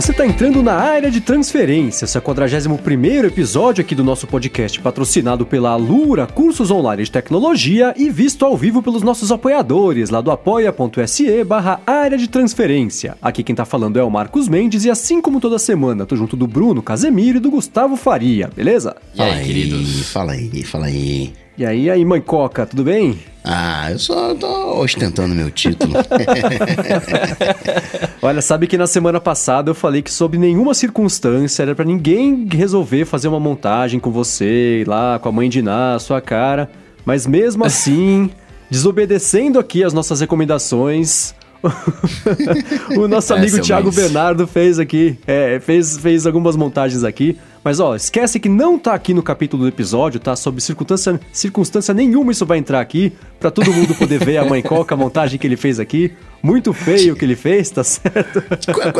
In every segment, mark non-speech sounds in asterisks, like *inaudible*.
você está entrando na área de transferência, esse é o 41 episódio aqui do nosso podcast, patrocinado pela Alura, cursos online de tecnologia e visto ao vivo pelos nossos apoiadores, lá do apoia.se barra área de transferência. Aqui quem tá falando é o Marcos Mendes e assim como toda semana, tô junto do Bruno Casemiro e do Gustavo Faria, beleza? E aí, queridos? Fala aí, fala aí. E aí, aí, mãe Coca, tudo bem? Ah, eu só tô ostentando meu título. *laughs* Olha, sabe que na semana passada eu falei que sob nenhuma circunstância era para ninguém resolver fazer uma montagem com você, lá com a mãe de Ná, sua cara, mas mesmo assim, *laughs* desobedecendo aqui as nossas recomendações, *laughs* o nosso amigo é, Thiago Bernardo fez aqui, é, fez, fez algumas montagens aqui. Mas ó, esquece que não tá aqui no capítulo do episódio, tá? Sob circunstância, circunstância nenhuma isso vai entrar aqui, para todo mundo poder ver a mãe Coca, a montagem que ele fez aqui. Muito feio o que ele fez, tá certo?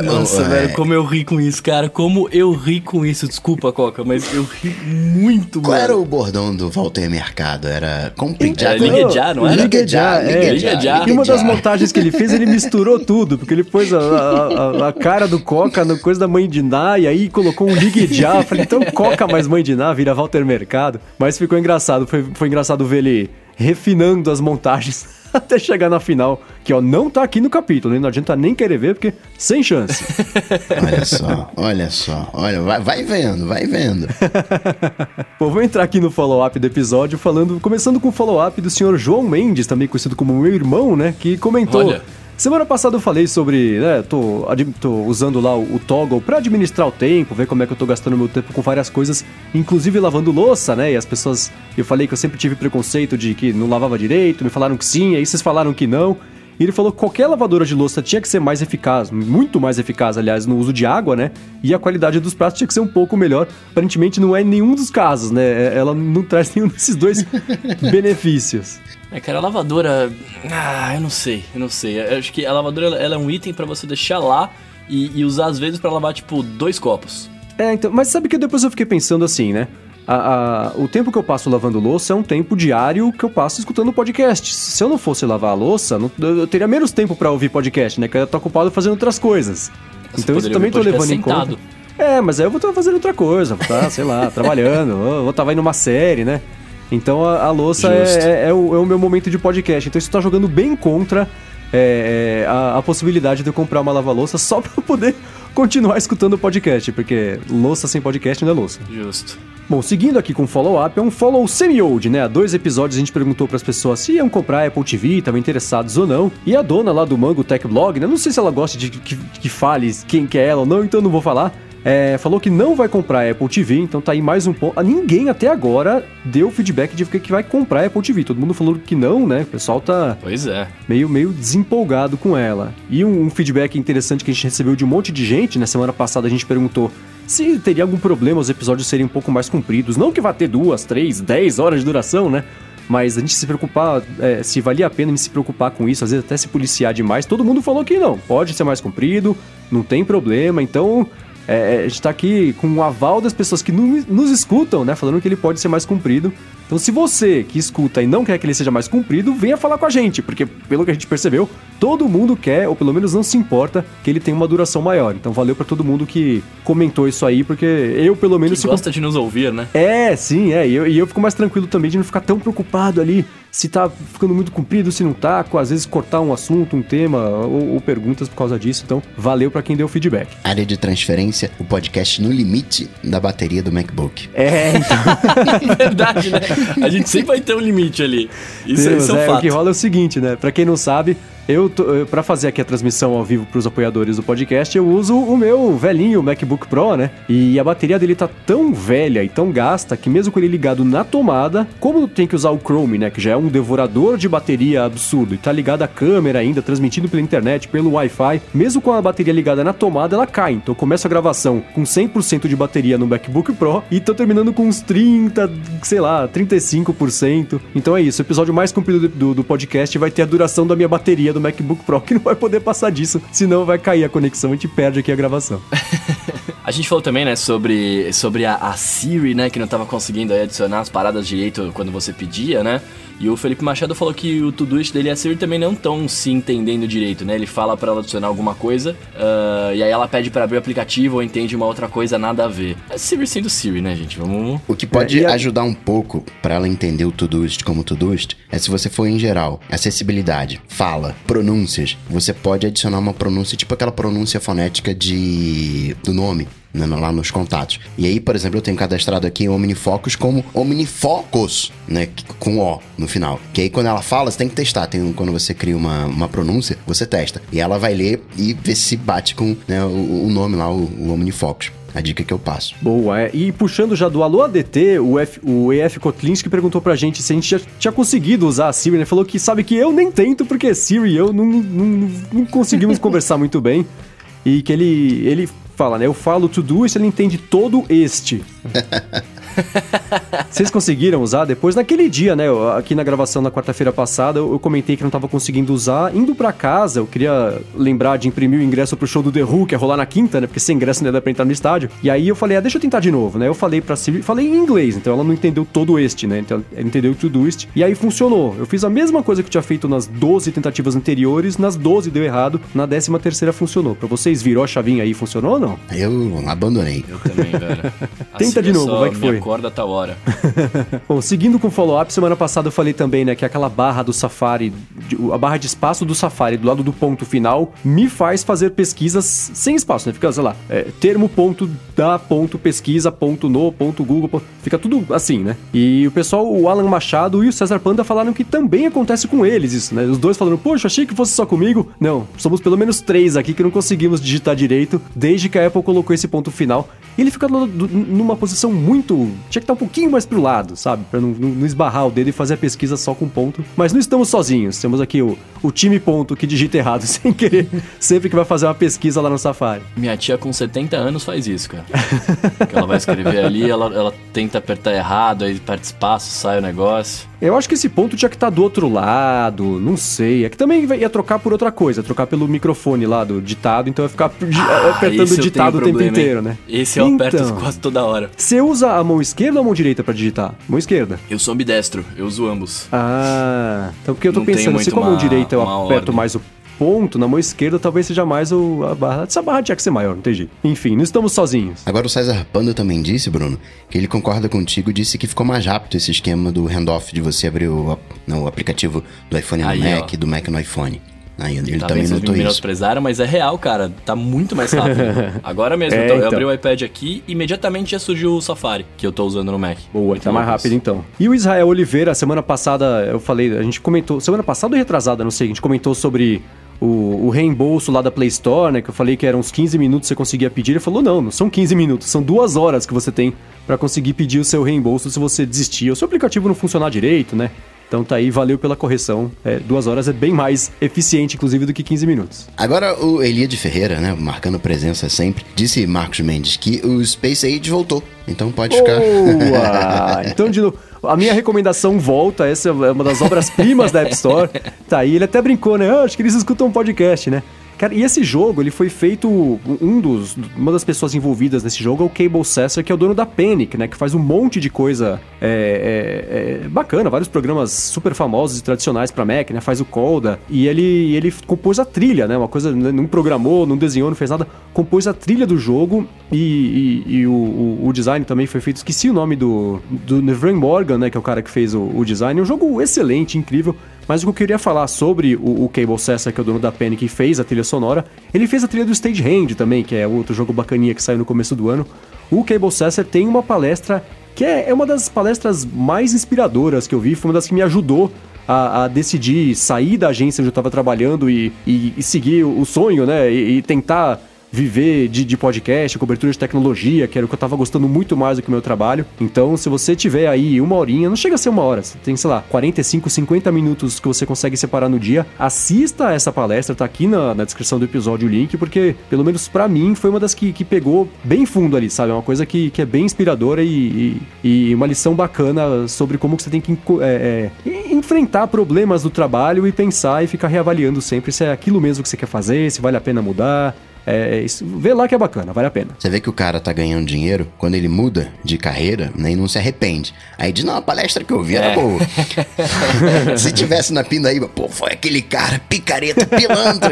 Nossa, é. velho, como eu ri com isso, cara. Como eu ri com isso. Desculpa, Coca, mas eu ri muito, Qual mano. era o bordão do Walter Mercado? Era compridar? Era ligue já, não era? Ligue já, é. E uma das montagens que ele fez, ele misturou tudo, porque ele pôs a, a, a cara do Coca no coisa da mãe de Ná, e aí colocou um ligue já. Falei, então Coca mais mãe de Ná vira Walter Mercado. Mas ficou engraçado, foi, foi engraçado ver ele refinando as montagens *laughs* até chegar na final, que ó, não tá aqui no capítulo, não adianta nem querer ver, porque sem chance. *laughs* olha só, olha só, olha, vai, vai vendo, vai vendo. *laughs* Bom, vou entrar aqui no follow-up do episódio, falando, começando com o follow-up do senhor João Mendes, também conhecido como meu irmão, né, que comentou... Olha. Semana passada eu falei sobre, né, tô, tô usando lá o, Toggle para administrar o tempo, ver como é que eu tô gastando meu tempo com várias coisas, inclusive lavando louça, né? E as pessoas, eu falei que eu sempre tive preconceito de que não lavava direito, me falaram que sim, aí vocês falaram que não. E ele falou que qualquer lavadora de louça tinha que ser mais eficaz, muito mais eficaz, aliás, no uso de água, né? E a qualidade dos pratos tinha que ser um pouco melhor. Aparentemente não é nenhum dos casos, né? É, ela não *laughs* traz nenhum desses dois *laughs* benefícios. É, cara, a lavadora. Ah, eu não sei, eu não sei. Eu acho que a lavadora ela é um item para você deixar lá e, e usar às vezes para lavar, tipo, dois copos. É, então, mas sabe que depois eu fiquei pensando assim, né? A, a, o tempo que eu passo lavando louça é um tempo diário que eu passo escutando podcast. Se eu não fosse lavar a louça, não, eu teria menos tempo para ouvir podcast, né? Que eu tô ocupado fazendo outras coisas. Você então isso também tô levando sentado. em conta. É, mas aí eu vou estar fazendo outra coisa, vou estar, sei lá, *laughs* trabalhando, vou estar vendo uma série, né? Então a, a louça é, é, é, o, é, o, meu momento de podcast. Então isso tá jogando bem contra é, é a, a, possibilidade de eu comprar uma lava-louça só *laughs* pra poder continuar escutando o podcast, porque louça sem podcast não é louça. Justo. Bom, seguindo aqui com o follow-up, é um follow semi-old, né? Há dois episódios a gente perguntou para as pessoas se iam comprar Apple TV, estavam interessados ou não. E a dona lá do Mango Tech Blog, né? Não sei se ela gosta de que, que fale quem que é ela ou não, então não vou falar. É, falou que não vai comprar Apple TV, então tá aí mais um ponto. Ah, ninguém até agora deu feedback de que vai comprar Apple TV. Todo mundo falou que não, né? O pessoal tá pois é. meio, meio desempolgado com ela. E um, um feedback interessante que a gente recebeu de um monte de gente, na semana passada a gente perguntou se teria algum problema os episódios serem um pouco mais compridos. Não que vá ter duas, três, dez horas de duração, né? Mas a gente se preocupar, é, se valia a pena se preocupar com isso, às vezes até se policiar demais. Todo mundo falou que não, pode ser mais comprido, não tem problema. Então é, é, a gente tá aqui com o aval das pessoas que nos escutam, né? Falando que ele pode ser mais comprido. Então, se você que escuta e não quer que ele seja mais comprido, venha falar com a gente, porque pelo que a gente percebeu, todo mundo quer, ou pelo menos não se importa, que ele tenha uma duração maior. Então, valeu para todo mundo que comentou isso aí, porque eu, pelo menos. Que gosta de nos ouvir, né? É, sim, é. E eu, e eu fico mais tranquilo também de não ficar tão preocupado ali se tá ficando muito comprido, se não tá, com às vezes cortar um assunto, um tema ou, ou perguntas por causa disso. Então, valeu para quem deu feedback. Área de transferência, o podcast no limite da bateria do MacBook. É, então. *laughs* Verdade, né? A gente sempre vai ter um limite ali. Isso, Deus, isso é um é, fato. O que rola é o seguinte, né? Para quem não sabe, eu, para fazer aqui a transmissão ao vivo para os apoiadores do podcast, eu uso o meu velhinho MacBook Pro, né? E a bateria dele tá tão velha e tão gasta que mesmo com ele ligado na tomada, como tem que usar o Chrome, né, que já é um devorador de bateria absurdo e tá ligado à câmera ainda, transmitindo pela internet, pelo Wi-Fi, mesmo com a bateria ligada na tomada, ela cai. Então eu começo a gravação com 100% de bateria no MacBook Pro e tô terminando com uns 30, sei lá, 35%. Então é isso, o episódio mais comprido do, do podcast vai ter a duração da minha bateria do MacBook Pro que não vai poder passar disso, senão vai cair a conexão e gente perde aqui a gravação. *laughs* A gente falou também, né, sobre, sobre a, a Siri, né, que não tava conseguindo adicionar as paradas direito quando você pedia, né? E o Felipe Machado falou que o Todoist dele e a Siri também não estão se entendendo direito, né? Ele fala para ela adicionar alguma coisa uh, e aí ela pede para abrir o aplicativo ou entende uma outra coisa nada a ver. É Siri sendo Siri, né, gente? Vamos. O que pode é, a... ajudar um pouco para ela entender o Todoist como Todoist é se você for em geral, acessibilidade, fala, pronúncias. Você pode adicionar uma pronúncia tipo aquela pronúncia fonética de do nome né, lá nos contatos. E aí, por exemplo, eu tenho cadastrado aqui Omnifocus como Omnifocus, né, com O no final. Que aí quando ela fala, você tem que testar. Tem, quando você cria uma, uma pronúncia, você testa. E ela vai ler e ver se bate com né, o, o, nome lá, o, o Omnifocus. A dica que eu passo. Boa, é. E puxando já do Alô ADT, o, F, o EF Kotlinski perguntou pra gente se a gente já tinha conseguido usar a Siri, né? Falou que sabe que eu nem tento, porque Siri e eu não, não, não conseguimos *laughs* conversar muito bem. E que ele, ele fala, né? Eu falo to do isso, ele entende todo este. *laughs* *laughs* Vocês conseguiram usar depois? Naquele dia, né? Aqui na gravação na quarta-feira passada, eu comentei que não tava conseguindo usar. Indo para casa, eu queria lembrar de imprimir o ingresso pro show do The Who, que ia rolar na quinta, né? Porque sem ingresso não ia dar pra entrar no estádio. E aí eu falei, ah, deixa eu tentar de novo, né? Eu falei pra Siri, falei em inglês, então ela não entendeu todo este, né? Então ela entendeu tudo este. E aí funcionou. Eu fiz a mesma coisa que eu tinha feito nas 12 tentativas anteriores, nas 12 deu errado, na 13 terceira funcionou. Pra vocês, virou a chavinha aí, funcionou ou não? Eu abandonei. Eu também, velho. *laughs* Tenta de novo, vai que foi acorda a tal hora. *laughs* Bom, seguindo com o follow-up, semana passada eu falei também, né, que aquela barra do Safari, a barra de espaço do Safari do lado do ponto final, me faz fazer pesquisas sem espaço, né? Fica, sei lá, é, termo ponto da ponto pesquisa ponto no ponto Google, ponto, fica tudo assim, né? E o pessoal, o Alan Machado e o César Panda falaram que também acontece com eles isso, né? Os dois falando, poxa, achei que fosse só comigo. Não, somos pelo menos três aqui que não conseguimos digitar direito desde que a Apple colocou esse ponto final. E ele fica numa posição muito. Tinha que estar um pouquinho mais pro lado, sabe? Pra não, não, esbarrar o dedo e fazer a pesquisa só com ponto. Mas não estamos sozinhos. Temos aqui o, o time ponto que digita errado *laughs* sem querer, sempre que vai fazer uma pesquisa lá no Safari. Minha tia com 70 anos faz isso, cara. ela vai escrever ali, ela, ela tenta apertar errado, aí perde espaço, sai o negócio. Eu acho que esse ponto tinha que estar do outro lado, não sei. É que também ia trocar por outra coisa, trocar pelo microfone lá do ditado, então ia ficar *laughs* ah, apertando o ditado o tempo inteiro, né? Esse eu então, aperto quase toda hora. Você usa a mão esquerda ou a mão direita para digitar? Mão esquerda. Eu sou ambidestro, eu uso ambos. Ah, então porque eu tô não pensando, se com a mão direita eu aperto ordem. mais o ponto, na mão esquerda talvez seja mais o, a barra. Essa barra tinha que ser maior, não jeito. Enfim, não estamos sozinhos. Agora o César Panda também disse, Bruno, que ele concorda contigo, disse que ficou mais rápido esse esquema do handoff de você abrir o, não, o aplicativo do iPhone no Aí, Mac, ó. do Mac no iPhone. Aí ele tá também notou me menosprezaram, mas é real, cara. Tá muito mais rápido. *laughs* Agora mesmo, é, então, eu abri o iPad aqui e imediatamente já surgiu o Safari, que eu tô usando no Mac. Boa, muito tá mais rápido então. E o Israel Oliveira, semana passada, eu falei, a gente comentou, semana passada ou retrasada, não sei, a gente comentou sobre o, o, reembolso lá da Play Store, né? Que eu falei que eram uns 15 minutos que você conseguia pedir. Ele falou: não, não são 15 minutos, são duas horas que você tem para conseguir pedir o seu reembolso se você desistir. O seu aplicativo não funcionar direito, né? Então tá aí, valeu pela correção. É, duas horas é bem mais eficiente, inclusive, do que 15 minutos. Agora, o Elia de Ferreira, né, marcando presença sempre, disse Marcos Mendes que o Space Age voltou. Então pode ficar. Boa! *laughs* então, de novo. A minha recomendação volta, essa é uma das obras-primas da App Store. Tá aí, ele até brincou, né? Ah, acho que eles escutam um podcast, né? Cara, e esse jogo, ele foi feito. Um dos, uma das pessoas envolvidas nesse jogo é o Cable Sasser, que é o dono da Panic, né? Que faz um monte de coisa é, é, é bacana, vários programas super famosos e tradicionais para Mac, né? Faz o Coda. E ele, ele compôs a trilha, né? Uma coisa. Não programou, não desenhou, não fez nada. Compôs a trilha do jogo e, e, e o, o, o, design também foi feito. Esqueci o nome do. Do Nevran Morgan, né? Que é o cara que fez o, o design. É um jogo excelente, incrível. Mas o que eu queria falar sobre o, o Cable Sessa, que é o dono da Panic, que fez a trilha sonora, ele fez a trilha do Stage Hand também, que é outro jogo bacaninha que saiu no começo do ano. O Cable Sasser tem uma palestra que é, é uma das palestras mais inspiradoras que eu vi, foi uma das que me ajudou a, a, decidir sair da agência onde eu estava trabalhando e, e, e, seguir o sonho, né? E, e tentar viver de, de, podcast, cobertura de tecnologia, que era o que eu tava gostando muito mais do que o meu trabalho. Então, se você tiver aí uma horinha, não chega a ser uma hora, você tem, sei lá, 45, 50 minutos que você consegue separar no dia, assista essa palestra, tá aqui na, na descrição do episódio o link, porque, pelo menos para mim, foi uma das que, que pegou bem fundo ali, sabe? É uma coisa que, que é bem inspiradora e, e, e uma lição bacana sobre como que você tem que é, é, enfrentar problemas do trabalho e pensar e ficar reavaliando sempre se é aquilo mesmo que você quer fazer, se vale a pena mudar. É, isso, vê lá que é bacana, vale a pena. Você vê que o cara tá ganhando dinheiro quando ele muda de carreira né, e não se arrepende. Aí diz, não, a palestra que eu vi era É. boa. *laughs* se tivesse na Pindaíba, pô, foi aquele cara picareta, pilantra,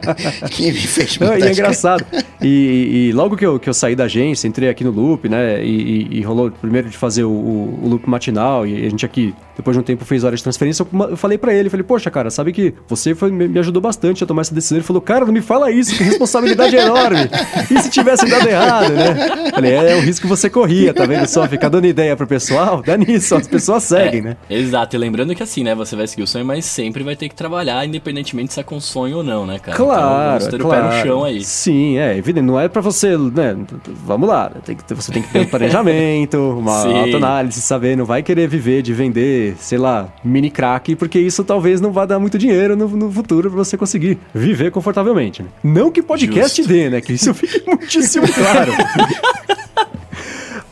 *laughs* que me fez Não, mudar e é *laughs* engraçado. E, e logo que eu, que eu saí da agência, entrei aqui no Loop, né? E, e- e rolou primeiro de fazer o, o- o Loop matinal. E a gente aqui, depois de um tempo, fez horas de transferência. Eu, falei pra ele, falei, poxa, cara, sabe que você foi- me ajudou bastante a tomar essa decisão. Ele falou, cara, não me fala isso, que responsabilidade enorme. E se tivesse dado errado, né? Falei, é, é o risco que você corria, tá vendo só? Ficar dando ideia pro pessoal, dá nisso, as pessoas seguem, né? Exato, e lembrando que assim, né, você vai seguir o sonho, mas sempre vai ter que trabalhar, independentemente se é com sonho ou não, né, cara? Claro, então, claro. o pé no chão aí. Sim, é evidente. Não é pra você, né? Vamos lá. Tem que, você tem que ter um planejamento, uma *laughs* Sim. autoanálise, saber. Não vai querer viver de vender, sei lá, mini crack, porque isso talvez não vá dar muito dinheiro no, no futuro pra você conseguir viver confortavelmente. Né? Não que podcast Justo. dê, né? Que isso fique *laughs* muitíssimo claro. *laughs*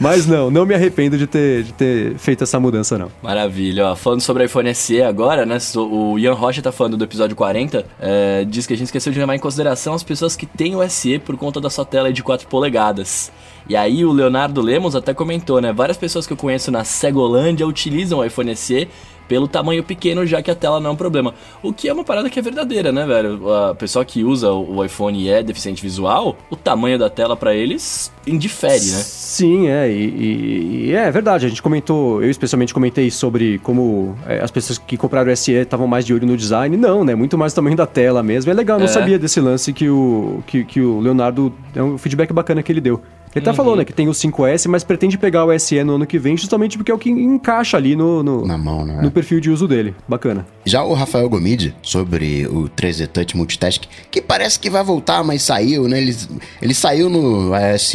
Mas não, não me arrependo de ter, de ter feito essa mudança, não. Maravilha, ó. Falando sobre o iPhone SE agora, né? O Ian Rocha tá falando do episódio 40. é, diz que a gente esqueceu de levar em consideração as pessoas que têm o SE por conta da sua tela de 4 polegadas. E aí o Leonardo Lemos até comentou, né? Várias pessoas que eu conheço na Segolândia utilizam o iPhone SE pelo tamanho pequeno, já que a tela não é um problema. O que é uma parada que é verdadeira, né, velho? A pessoa que usa o iPhone e é deficiente visual, o tamanho da tela pra eles indifere, né? Sim, é, e, e- e é verdade. A gente comentou, eu especialmente comentei sobre como é, as pessoas que compraram o SE estavam mais de olho no design. Não, né? Muito mais o tamanho da tela mesmo. É legal, eu não É. sabia desse lance que o, que, que o Leonardo. É um feedback bacana que ele deu. Ele Uhum. tá falando né, que tem o 5S, mas pretende pegar o SE no ano que vem, justamente porque é o que encaixa ali no, no, Na mão, né? no perfil de uso dele. Bacana. Já o Rafael Gomide, sobre o 3D Touch Multitask, que parece que vai voltar, mas saiu, né? Ele, ele saiu no iOS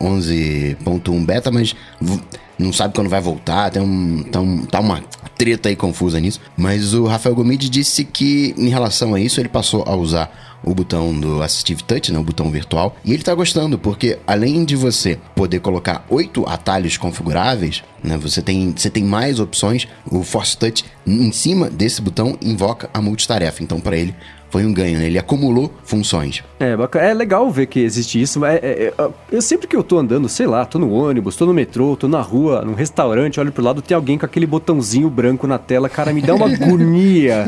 11.1 beta, mas não sabe quando vai voltar, tem um, tá, um- tá uma treta aí confusa nisso. Mas o Rafael Gomide disse que, em relação a isso, ele passou a usar o botão do Assistive Touch, né, o botão virtual, e ele tá gostando, porque além de você poder colocar oito atalhos configuráveis, né, você tem, você tem mais opções, o Force Touch em cima desse botão invoca a multitarefa, então para ele foi um ganho, né? ele acumulou funções. É, bacana. é legal ver que existe isso. mas é- é- é- eu sempre que eu tô andando, sei lá, tô no ônibus, tô no metrô, tô na rua, num restaurante, olho pro lado, tem alguém com aquele botãozinho branco na tela, cara, me dá uma *laughs* agonia.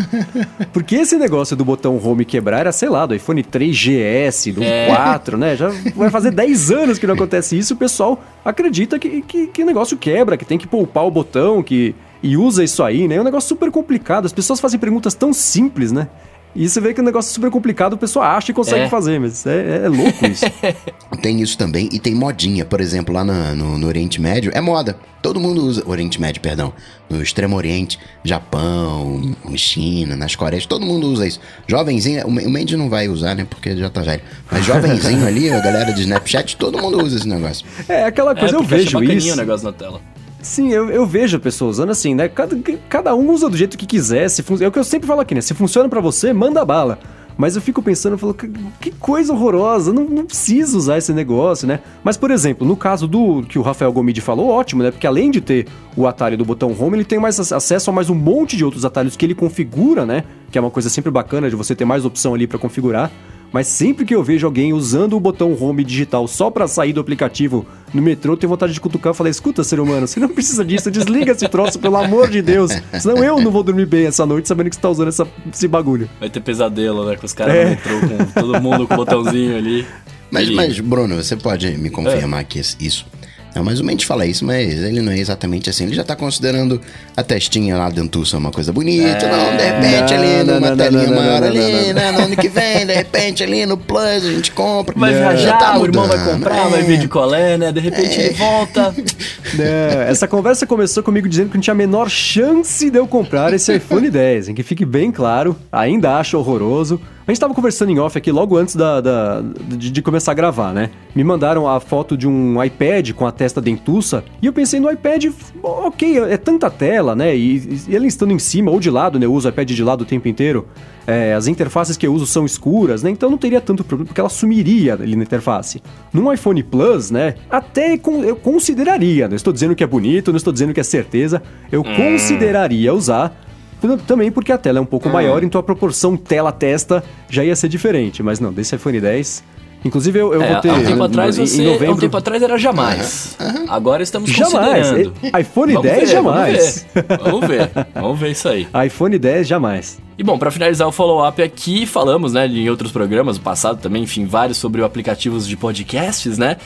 Porque esse negócio do botão home quebrar era, sei lá, do iPhone 3GS, do É. 4, né? Já vai fazer 10 anos que não acontece isso, o pessoal acredita que, que, que o negócio quebra, que tem que poupar o botão, que e usa isso aí, né? É um negócio super complicado. As pessoas fazem perguntas tão simples, né? E você vê que é um negócio super complicado, o pessoal acha e consegue É. fazer, mas é, é louco isso. *laughs* Tem isso também e tem modinha, por exemplo, lá na- no, no Oriente Médio, é moda. Todo mundo usa, Oriente Médio, perdão, no Extremo Oriente, Japão, China, nas Coreias, todo mundo usa isso. Jovenzinho, o o Mandy não vai usar, né, porque já tá velho. Mas jovenzinho *laughs* ali, a galera de Snapchat, todo mundo usa esse negócio. É aquela coisa, eu porque acha vejo isso. o negócio na tela. Sim, eu, eu vejo pessoas usando assim, né? Cada, cada um usa do jeito que quiser. Se fun- é o que eu sempre falo aqui, né? Se funciona pra você, manda bala. Mas eu fico pensando, eu falo, que, que coisa horrorosa, não, não precisa usar esse negócio, né? Mas, por exemplo, no caso do que o Rafael Gomide falou, ótimo, né? Porque além de ter o atalho do botão home, ele tem mais ac- acesso a mais um monte de outros atalhos que ele configura, né? Que é uma coisa sempre bacana de você ter mais opção ali pra configurar. Mas sempre que eu vejo alguém usando o botão home digital só pra sair do aplicativo no metrô, eu tenho vontade de cutucar e falar: escuta, ser humano, você não precisa disso, desliga esse troço, pelo amor de Deus. Senão eu não vou dormir bem essa noite sabendo que você tá usando essa- esse bagulho. Vai ter pesadelo, né? Com os caras É. no metrô, com todo mundo com o botãozinho ali. Mas, mas, Bruno, você pode me confirmar que esse- isso. Não, mas o Mendes fala isso, mas ele não é exatamente assim. Ele já tá considerando a testinha lá do Antussa uma coisa bonita. É. não, de repente Não, ali, não, numa não, telinha maior não, ali, não, não. né? No ano que vem, de repente ali no Plus a gente compra. Vai Já viajar, tá o irmão vai comprar, é. vai vir de colé, né? De repente ele volta. *laughs* É, essa conversa começou comigo dizendo que não tinha a menor chance de eu comprar esse iPhone 10, em que fique bem claro, ainda acho horroroso. A gente tava conversando em off aqui logo antes da, da- de, de começar a gravar, né? Me mandaram a foto de um iPad com a testa dentuça e eu pensei no iPad, ok, é tanta tela, né? E, e ele estando em cima ou de lado, né? Eu uso o iPad de lado o tempo inteiro. É, as interfaces que eu uso são escuras, né? Então não teria tanto problema, porque ela sumiria ali na interface. Num iPhone Plus, né? Até con- eu consideraria, não estou dizendo que é bonito, não estou dizendo que é certeza, eu consideraria usar. Também porque a tela é um pouco maior, então a proporção tela-testa já ia ser diferente. Mas não, desse iPhone 10 Inclusive, eu, eu é, vou ter. Há um tempo atrás, você, em novembro... um tempo atrás era jamais. Uhum. Agora estamos jamais. considerando. iPhone vamos 10 ver, jamais. Vamos ver. *laughs* vamos ver. Vamos ver isso aí. iPhone 10 jamais. E bom, para finalizar o follow-up aqui, falamos, né, em outros programas, no passado também, enfim, vários sobre aplicativos de podcasts, né?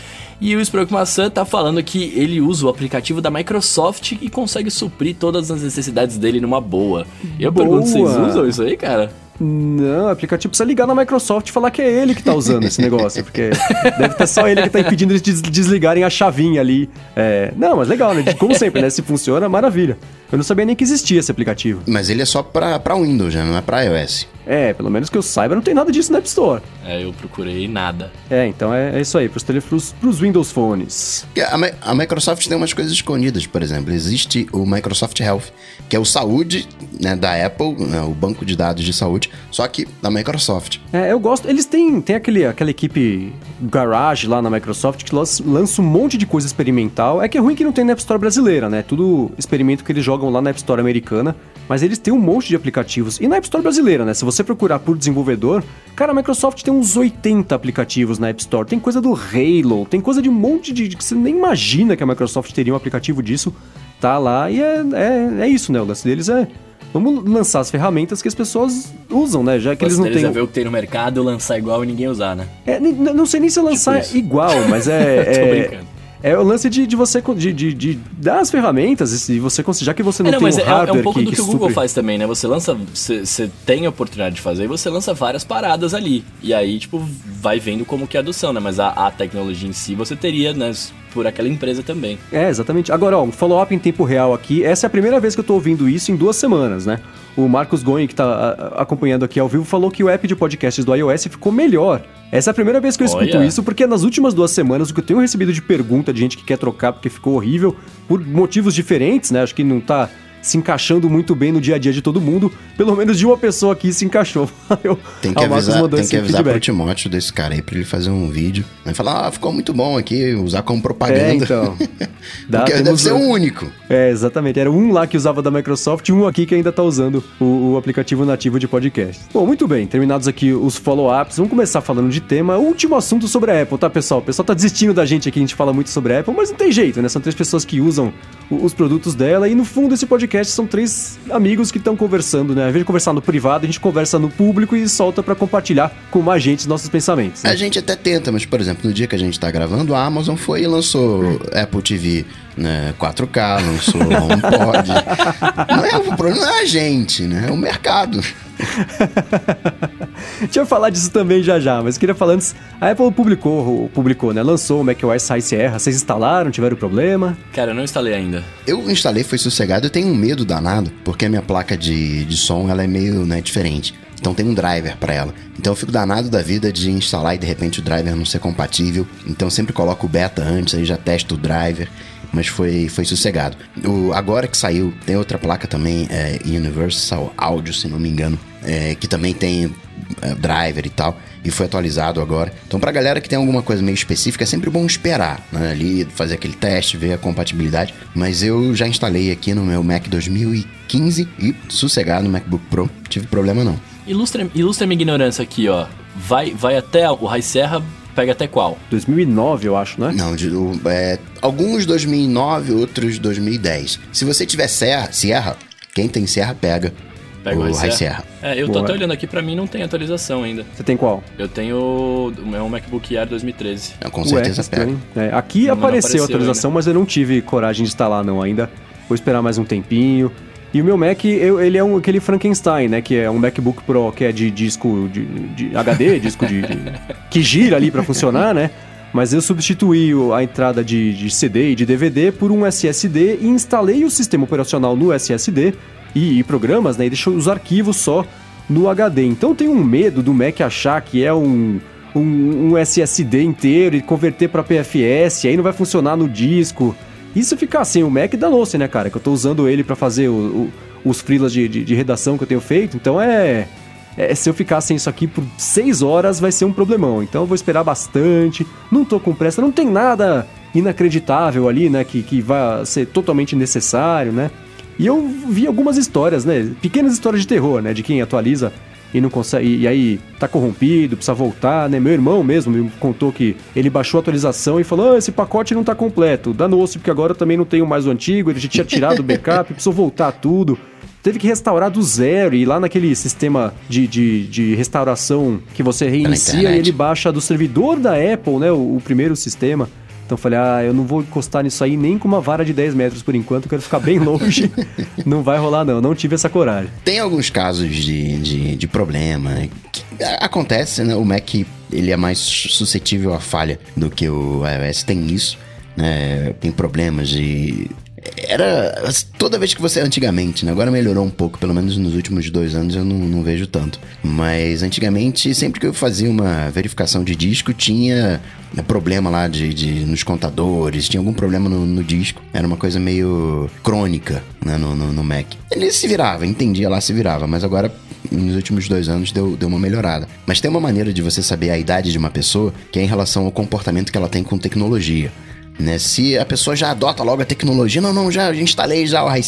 E o Sprook Maçã tá falando que ele usa o aplicativo da Microsoft e consegue suprir todas as necessidades dele numa boa. Eu boa. pergunto, vocês usam isso aí, cara? Não, o aplicativo precisa ligar na Microsoft e falar que é ele que tá usando esse negócio, porque deve ter só ele que tá impedindo eles de desligarem a chavinha ali. É, não, mas legal, né? Como sempre, né? Se funciona, maravilha. Eu não sabia nem que existia esse aplicativo. Mas ele é só pra, pra Windows, né? Não é pra iOS. É, pelo menos que eu saiba, não tem nada disso na App Store. É, eu procurei nada. É, então é, é isso aí, pros, pros, pros Windows Phones. A, a, Microsoft tem umas coisas escondidas, por exemplo. Existe o Microsoft Health, que é o saúde né, da Apple, né, o banco de dados de saúde, só que da Microsoft. É, eu gosto. Eles têm, têm aquele, aquela equipe Garage lá na Microsoft que lança um monte de coisa experimental. É que é ruim que não tem na App Store brasileira, né? Tudo experimento que eles jogam lá na App Store americana. Mas eles têm um monte de aplicativos. E na App Store brasileira, né? Se você procurar por desenvolvedor, cara, a Microsoft tem uns 80 aplicativos na App Store. Tem coisa do Halo, tem coisa de um monte de. que você nem imagina que a Microsoft teria um aplicativo disso. Tá lá e é, é, é isso, né? O lance deles é. Vamos lançar as ferramentas que as pessoas usam, né? Já que eles não têm. É ver o que tem no mercado, lançar igual e ninguém usar, né? É, não sei nem se lançar tipo igual, mas é. *laughs* Tô é, brincando. É o lance de, de você de, de, de, dar as ferramentas e você já que você não, é, não tem mas um é, hardware é um pouco que, do que, que o Google faz também, né? Você lança, você tem a oportunidade de fazer e você lança várias paradas ali. E aí, tipo, vai vendo como que é a adoção, né? Mas a, a tecnologia em si você teria, né? Por aquela empresa também. É, exatamente. Agora, ó, um follow-up em tempo real aqui. Essa é a primeira vez que eu tô ouvindo isso em duas semanas, né? O Marcos Goin, que tá acompanhando aqui ao vivo, falou que o app de podcasts do iOS ficou melhor. Essa é a primeira vez que eu escuto Olha. isso, porque nas últimas duas semanas o que eu tenho recebido de pergunta de gente que quer trocar porque ficou horrível, por motivos diferentes, né? Acho que não tá se encaixando muito bem no dia a dia de todo mundo. Pelo menos de uma pessoa aqui se encaixou. *laughs* Eu, tem que avisar, tem que avisar pro Timóteo desse cara aí pra ele fazer um vídeo. Aí falar, ah, ficou muito bom aqui, usar como propaganda. É, então. *laughs* Dá, Porque deve ser o um único. É, exatamente. Era um lá que usava da Microsoft e um aqui que ainda tá usando o, o aplicativo nativo de podcast. Bom, muito bem. Terminados aqui os follow-ups, vamos começar falando de tema. Último assunto sobre a Apple, tá, pessoal? O pessoal tá desistindo da gente aqui, a gente fala muito sobre a Apple, mas não tem jeito, né? São três pessoas que usam os produtos dela e no fundo esse podcast são três amigos que estão conversando, né? Ao invés de conversar no privado, a gente conversa no público e solta para compartilhar com mais gente nossos pensamentos. Né? A gente até tenta, mas, por exemplo, no dia que a gente tá gravando, a Amazon foi e lançou Apple TV né, 4K, lançou HomePod. não é, o problema não é a gente, né? É o mercado. *laughs* Deixa eu falar disso também já já, mas queria falar antes. A Apple publicou, publicou, né? Lançou o macOS High Sierra. Vocês instalaram? Tiveram problema? Cara, eu não instalei ainda. Eu instalei, foi sossegado. Eu tenho um medo danado, porque a minha placa de, de som ela é meio né, diferente. Então tem um driver para ela. Então eu fico danado da vida de instalar e de repente o driver não ser compatível. Então eu sempre coloco o beta antes, aí já testo o driver mas foi, foi sossegado. O, agora que saiu, tem outra placa também, é Universal Audio, se não me engano, é, que também tem é, driver e tal, e foi atualizado agora. Então, pra galera que tem alguma coisa meio específica, é sempre bom esperar, né? Ali, fazer aquele teste, ver a compatibilidade. Mas eu já instalei aqui no meu Mac 2015 e sossegado no MacBook Pro, tive problema não. Ilustra, ilustra minha ignorância aqui, ó. Vai, vai até o High Serra pega até qual? 2009, eu acho, né? Não, de, é, alguns 2009, outros 2010. Se você tiver Serra, Sierra, quem tem Serra pega. Pega o, High Serra. É, eu tô Boa. até olhando aqui, pra mim não tem atualização ainda. Você tem qual? Eu tenho é um MacBook Air 2013. É, com certeza Ué, pega. É, aqui apareceu, apareceu, a atualização, ainda. mas eu não tive coragem de instalar não ainda. Vou esperar mais um tempinho. E o meu Mac, eu, ele é um, aquele Frankenstein, né? Que é um MacBook Pro que é de disco de, de HD, disco de, de, *laughs* que gira ali para funcionar, né? Mas eu substituí a entrada de, de, CD e de DVD por um SSD e instalei o sistema operacional no SSD e, e programas, né? E deixei os arquivos só no HD. Então tem um medo do Mac achar que é um, um, um SSD inteiro e converter para PFS, aí não vai funcionar no disco. Isso ficar assim, o Mac danou-se, né, cara? Que eu tô usando ele para fazer o, o, os freelas de, de, de, redação que eu tenho feito. Então é, é. Se eu ficar sem isso aqui por seis horas, vai ser um problemão. Então eu vou esperar bastante. Não tô com pressa, não tem nada inacreditável ali, né? Que, que vai ser totalmente necessário, né? E eu vi algumas histórias, né? Pequenas histórias de terror, né? De quem atualiza e não consegue. E aí tá corrompido, precisa voltar, né? Meu irmão mesmo me contou que ele baixou a atualização e falou: ah, esse pacote não tá completo. Danou-se, porque agora eu também não tenho mais o antigo, ele já tinha tirado o backup, *laughs* precisou voltar tudo. Teve que restaurar do zero e lá naquele sistema de, de, de restauração que você reinicia e ele baixa do servidor da Apple, né? O, o primeiro sistema. Então eu falei, ah, eu não vou encostar nisso aí nem com uma vara de 10 metros por enquanto, eu quero ficar bem longe. *laughs* não vai rolar, não. Não tive essa coragem. Tem alguns casos de, de, de problema. acontece, né? O Mac ele é mais suscetível à falha do que o iOS. Tem isso. Né? Tem problemas de era toda vez que você. Antigamente, né? Agora melhorou um pouco, pelo menos nos últimos dois anos eu não, não, vejo tanto. Mas antigamente, sempre que eu fazia uma verificação de disco, tinha problema lá de, de nos contadores, tinha algum problema no, no disco. Era uma coisa meio crônica né, no, no, no Mac. Ele se virava, entendia lá, se virava, mas agora nos últimos dois anos deu, deu uma melhorada. Mas tem uma maneira de você saber a idade de uma pessoa que é em relação ao comportamento que ela tem com tecnologia. Né? Se a pessoa já adota logo a tecnologia, não, não, já instalei já o High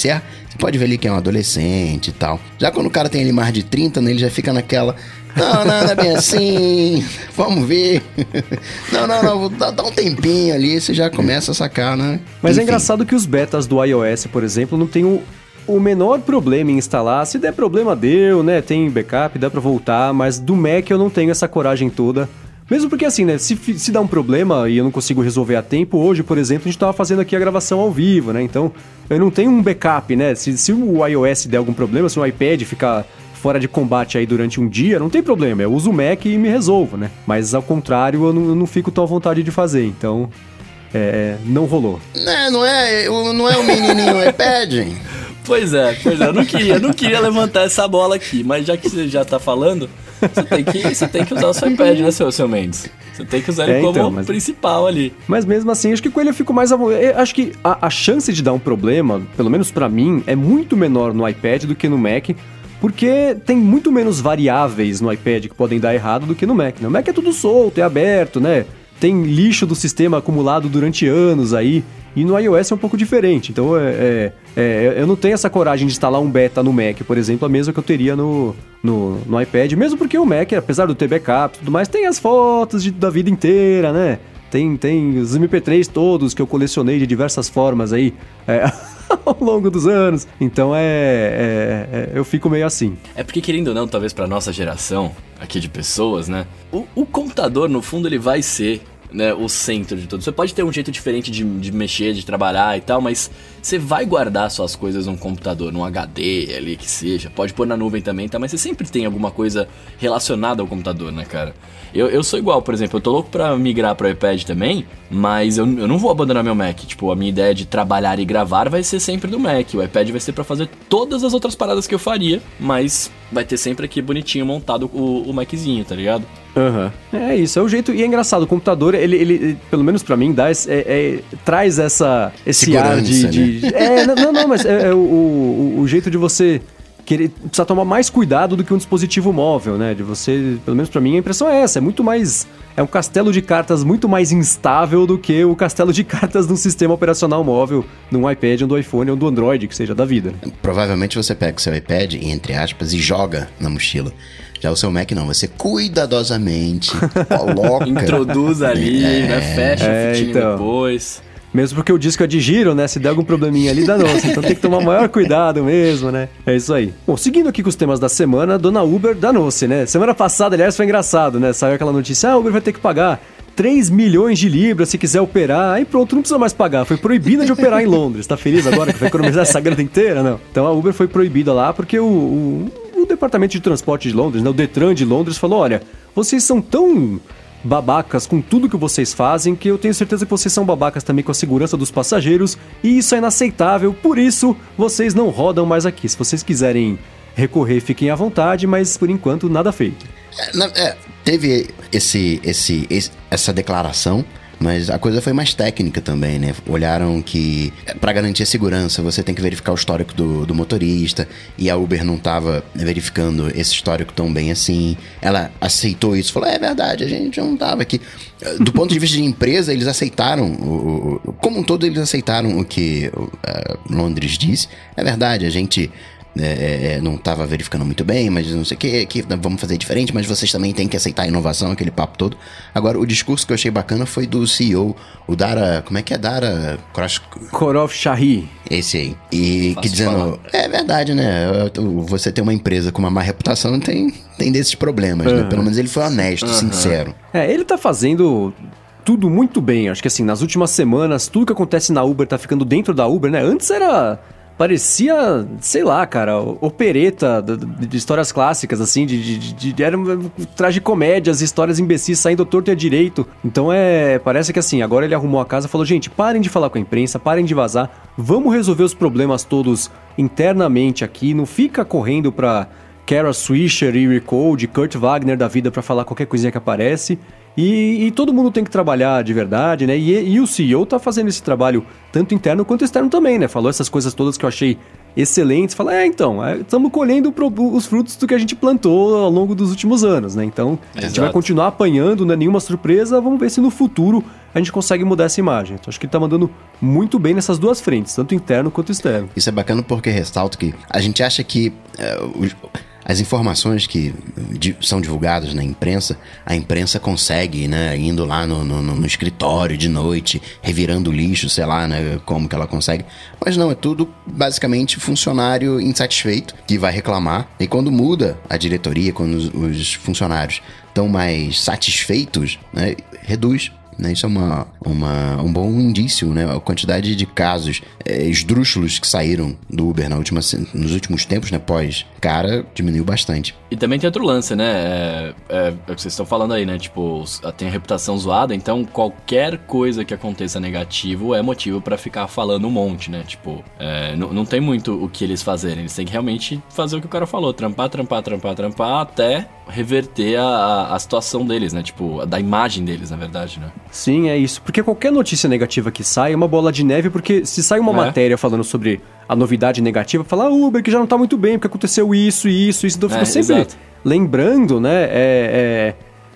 você pode ver ali que é um adolescente e tal. Já quando o cara tem ali mais de 30, né, ele já fica naquela. Não, não, não é bem assim. *laughs* Vamos ver. *laughs* Não, não, não. Dá, dá, um tempinho ali, você já começa a sacar, né? Mas é Enfim. é engraçado que os betas do iOS, por exemplo, não tem o, o menor problema em instalar. Se der problema, deu, né? Tem backup, dá pra voltar. Mas do Mac eu não tenho essa coragem toda. Mesmo porque assim, né, se, se dá um problema e eu não consigo resolver a tempo, hoje, por exemplo, a gente tava fazendo aqui a gravação ao vivo, né? Então, eu não tenho um backup, né? Se, se o iOS der algum problema, se o iPad ficar fora de combate aí durante um dia, não tem problema, eu uso o Mac e me resolvo, né? Mas ao contrário, eu não, eu não fico tão à vontade de fazer, então é, não rolou. Não, não é, não é o menininho *laughs* iPad? Pois é, pois é, eu não queria, eu não queria levantar essa bola aqui, mas já que você já tá falando, você tem que, você tem que usar o seu iPad, né, seu, seu Mendes? Você tem que usar ele é, como então, mas... principal ali. Mas mesmo assim, acho que com ele eu fico mais. Acho que a, a chance de dar um problema, pelo menos para mim, é muito menor no iPad do que no Mac. Porque tem muito menos variáveis no iPad que podem dar errado do que no Mac. Né? O Mac é tudo solto, é aberto, né? Tem lixo do sistema acumulado durante anos aí. E no iOS é um pouco diferente. Então, é, é, é, eu não tenho essa coragem de instalar um beta no Mac, por exemplo, a mesma que eu teria no, no, no iPad. Mesmo porque o Mac, apesar do ter backup e tudo mais, tem as fotos de, da vida inteira, né? Tem, tem os MP3 todos que eu colecionei de diversas formas aí é, *laughs* ao longo dos anos. Então é, é, é, Eu fico meio assim. É porque, querendo ou não, talvez pra nossa geração aqui de pessoas, né? O, o computador, no fundo, ele vai ser né, o centro de tudo. Você pode ter um jeito diferente de, de mexer, de trabalhar e tal, mas você vai guardar suas coisas num computador, num HD ali que seja. Pode pôr na nuvem também, tá? Mas você sempre tem alguma coisa relacionada ao computador, né, cara? Eu, eu sou igual, por exemplo, eu tô louco pra migrar pro iPad também, mas eu, eu não vou abandonar meu Mac. Tipo, a minha ideia de trabalhar e gravar vai ser sempre do Mac. O iPad vai ser para fazer todas as outras paradas que eu faria, mas vai ter sempre aqui bonitinho montado o, o Maczinho, tá ligado? Uhum. É isso, é o jeito. E é engraçado, o computador, ele, ele, ele pelo menos para mim, dá é, é, traz essa, esse Segurança, ar de. de, né? *laughs* é, não, não, mas é, é o, o, o, jeito de você querer precisa tomar mais cuidado do que um dispositivo móvel, né? De você, pelo menos para mim, a impressão é essa. É muito mais. É um castelo de cartas muito mais instável do que o castelo de *laughs* cartas de um sistema operacional móvel, num iPad, ou do iPhone, ou do Android, que seja da vida. Provavelmente você pega o seu iPad, entre aspas, e joga na mochila. Já o seu Mac não, você cuidadosamente *laughs* coloca. Introduz ali, é, né? Fecha é, o então. depois. Mesmo porque o disco é de giro, né? Se der algum probleminha ali, dá nossa. Então tem que tomar maior cuidado mesmo, né? É isso aí. Bom, seguindo aqui com os temas da semana, Dona Uber danou-se, né? Semana passada, aliás, foi engraçado, né? Saiu aquela notícia, ah, a Uber vai ter que pagar 3 milhões de libras se quiser operar. Aí pronto, não precisa mais pagar. Foi proibida de operar em Londres. Tá feliz agora que vai economizar essa grana inteira? Não. Então a Uber foi proibida lá porque o, o, o Departamento de Transporte de Londres, né? O Detran de Londres falou, olha, vocês são tão babacas com tudo que vocês fazem, que eu tenho certeza que vocês são babacas também com a segurança dos passageiros, e isso é inaceitável, por isso vocês não rodam mais aqui. Se vocês quiserem recorrer, fiquem à vontade, mas por enquanto nada feito. É, é, teve esse, esse, esse, essa declaração Mas a coisa foi mais técnica também, né? Olharam que, para garantir a segurança, você tem que verificar o histórico do, do motorista, e a Uber não tava verificando esse histórico tão bem assim. Ela aceitou isso, falou: é verdade, a gente não tava aqui. Do ponto de vista de empresa, eles aceitaram, o, o, como um todo, eles aceitaram o que Londres disse. É verdade, a gente é, é, é, não estava verificando muito bem, mas não sei o que, que vamos fazer diferente, mas vocês também têm que aceitar a inovação, aquele papo todo. Agora, o discurso que eu achei bacana foi do CEO, o Dara, como é que é Dara? Korov Shahi. Esse aí. E que dizendo, é verdade, né? Você ter uma empresa com uma má reputação tem, tem desses problemas, uhum. né? Pelo menos ele foi honesto, uhum. sincero. É, ele tá fazendo tudo muito bem. Acho que assim, nas últimas semanas, tudo que acontece na Uber tá ficando dentro da Uber, né? Antes era parecia, sei lá, cara, opereta de, de histórias clássicas, assim, de, de, de era um tragicomédias, histórias imbecis saindo torto e a direito. Então é, parece que assim, agora ele arrumou a casa e falou, gente, parem de falar com a imprensa, parem de vazar, vamos resolver os problemas todos internamente aqui, não fica correndo pra Kara Swisher e Recode, Kurt Wagner da vida para falar qualquer coisinha que aparece. E, e, todo mundo tem que trabalhar de verdade, né? E, e, o CEO tá fazendo esse trabalho tanto interno quanto externo também, né? Falou essas coisas todas que eu achei excelentes. Fala, é, então, estamos é, colhendo os frutos do que a gente plantou ao longo dos últimos anos, né? Então, Exato. a gente vai continuar apanhando, não é nenhuma surpresa. Vamos ver se no futuro a gente consegue mudar essa imagem. Então, acho que ele tá mandando muito bem nessas duas frentes, tanto interno quanto externo. Isso é bacana porque ressalto que a gente acha que. Uh, as informações que são divulgadas na imprensa, a imprensa consegue, né, indo lá no, no, no, escritório de noite, revirando lixo, sei lá, né, como que ela consegue. Mas não, é tudo basicamente funcionário insatisfeito que vai reclamar. E quando muda a diretoria, quando os, os funcionários estão mais satisfeitos, né, reduz né? Isso é uma, uma, um bom indício, né? A quantidade de casos é, esdrúxulos que saíram do Uber na última, nos últimos tempos, né? Pós, cara, diminuiu bastante. E também tem outro lance, né? É, é, é o que vocês estão falando aí, né? Tipo, tem a reputação zoada, então qualquer coisa que aconteça negativo é motivo para ficar falando um monte, né? Tipo, é, não, não tem muito o que eles fazerem. Eles têm que realmente fazer o que o cara falou: trampar, trampar, trampar, trampar, até reverter a, a situação deles, né? Tipo, da imagem deles, na verdade, né? Sim, é isso. Porque qualquer notícia negativa que sai é uma bola de neve, porque se sai uma é. matéria falando sobre a novidade negativa, falar ah, Uber que já não tá muito bem, porque aconteceu isso e isso, isso. Então é, sempre exato. lembrando, né? É,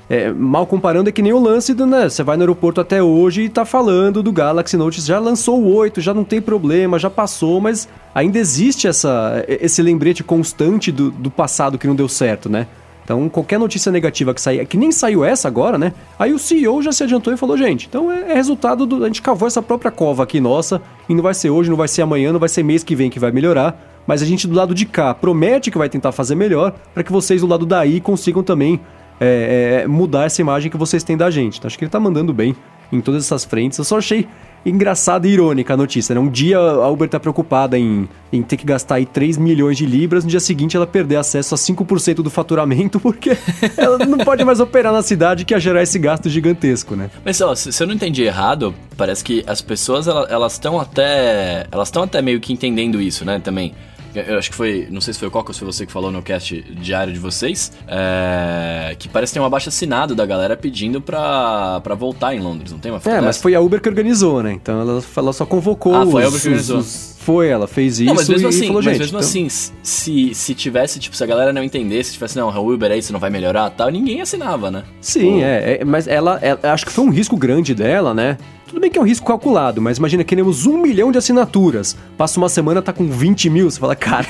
é, é, mal comparando, é que nem o lance do, né? Você vai no aeroporto até hoje e tá falando do Galaxy Note, já lançou o 8, já não tem problema, já passou, mas ainda existe essa, esse lembrete constante do, do passado que não deu certo, né? Então, qualquer notícia negativa que sair, que nem saiu essa agora, né? Aí o CEO já se adiantou e falou, gente, então é, é resultado do. A gente cavou essa própria cova aqui nossa, e não vai ser hoje, não vai ser amanhã, não vai ser mês que vem que vai melhorar. Mas a gente do lado de cá promete que vai tentar fazer melhor, para que vocês do lado daí consigam também é, é, mudar essa imagem que vocês têm da gente. Então, acho que ele tá mandando bem em todas essas frentes. Eu só achei engraçada e irônica a notícia, né? Um dia a Uber tá preocupada em, em ter que gastar aí 3 milhões de libras, no dia seguinte ela perder acesso a 5% do faturamento, *laughs* porque ela não pode mais operar na cidade que ia gerar esse gasto gigantesco, né? Mas, ó, se eu não entendi errado, parece que as pessoas, elas estão até... Elas estão até meio que entendendo isso, né, também. Eu acho que foi, não sei se foi o Coca ou se foi você que falou no cast diário de vocês, é, que parece ter um abaixo assinado da galera pedindo pra, pra voltar em Londres, não tem uma É, mas foi a Uber que organizou, né? Então ela, ela só convocou Ah, foi a Uber que organizou. Os, foi, ela fez isso não, mas mesmo e assim, falou, gente... Mas mesmo então... assim, se, se tivesse, tipo, se a galera não entendesse, se tivesse, não, a Uber é isso, não vai melhorar tal, ninguém assinava, né? Sim, é, é, mas ela, ela, acho que foi um risco grande dela, né? Tudo bem que é um risco calculado, mas imagina, queremos um milhão de assinaturas. Passa uma semana, tá com 20 mil. Você fala, cara,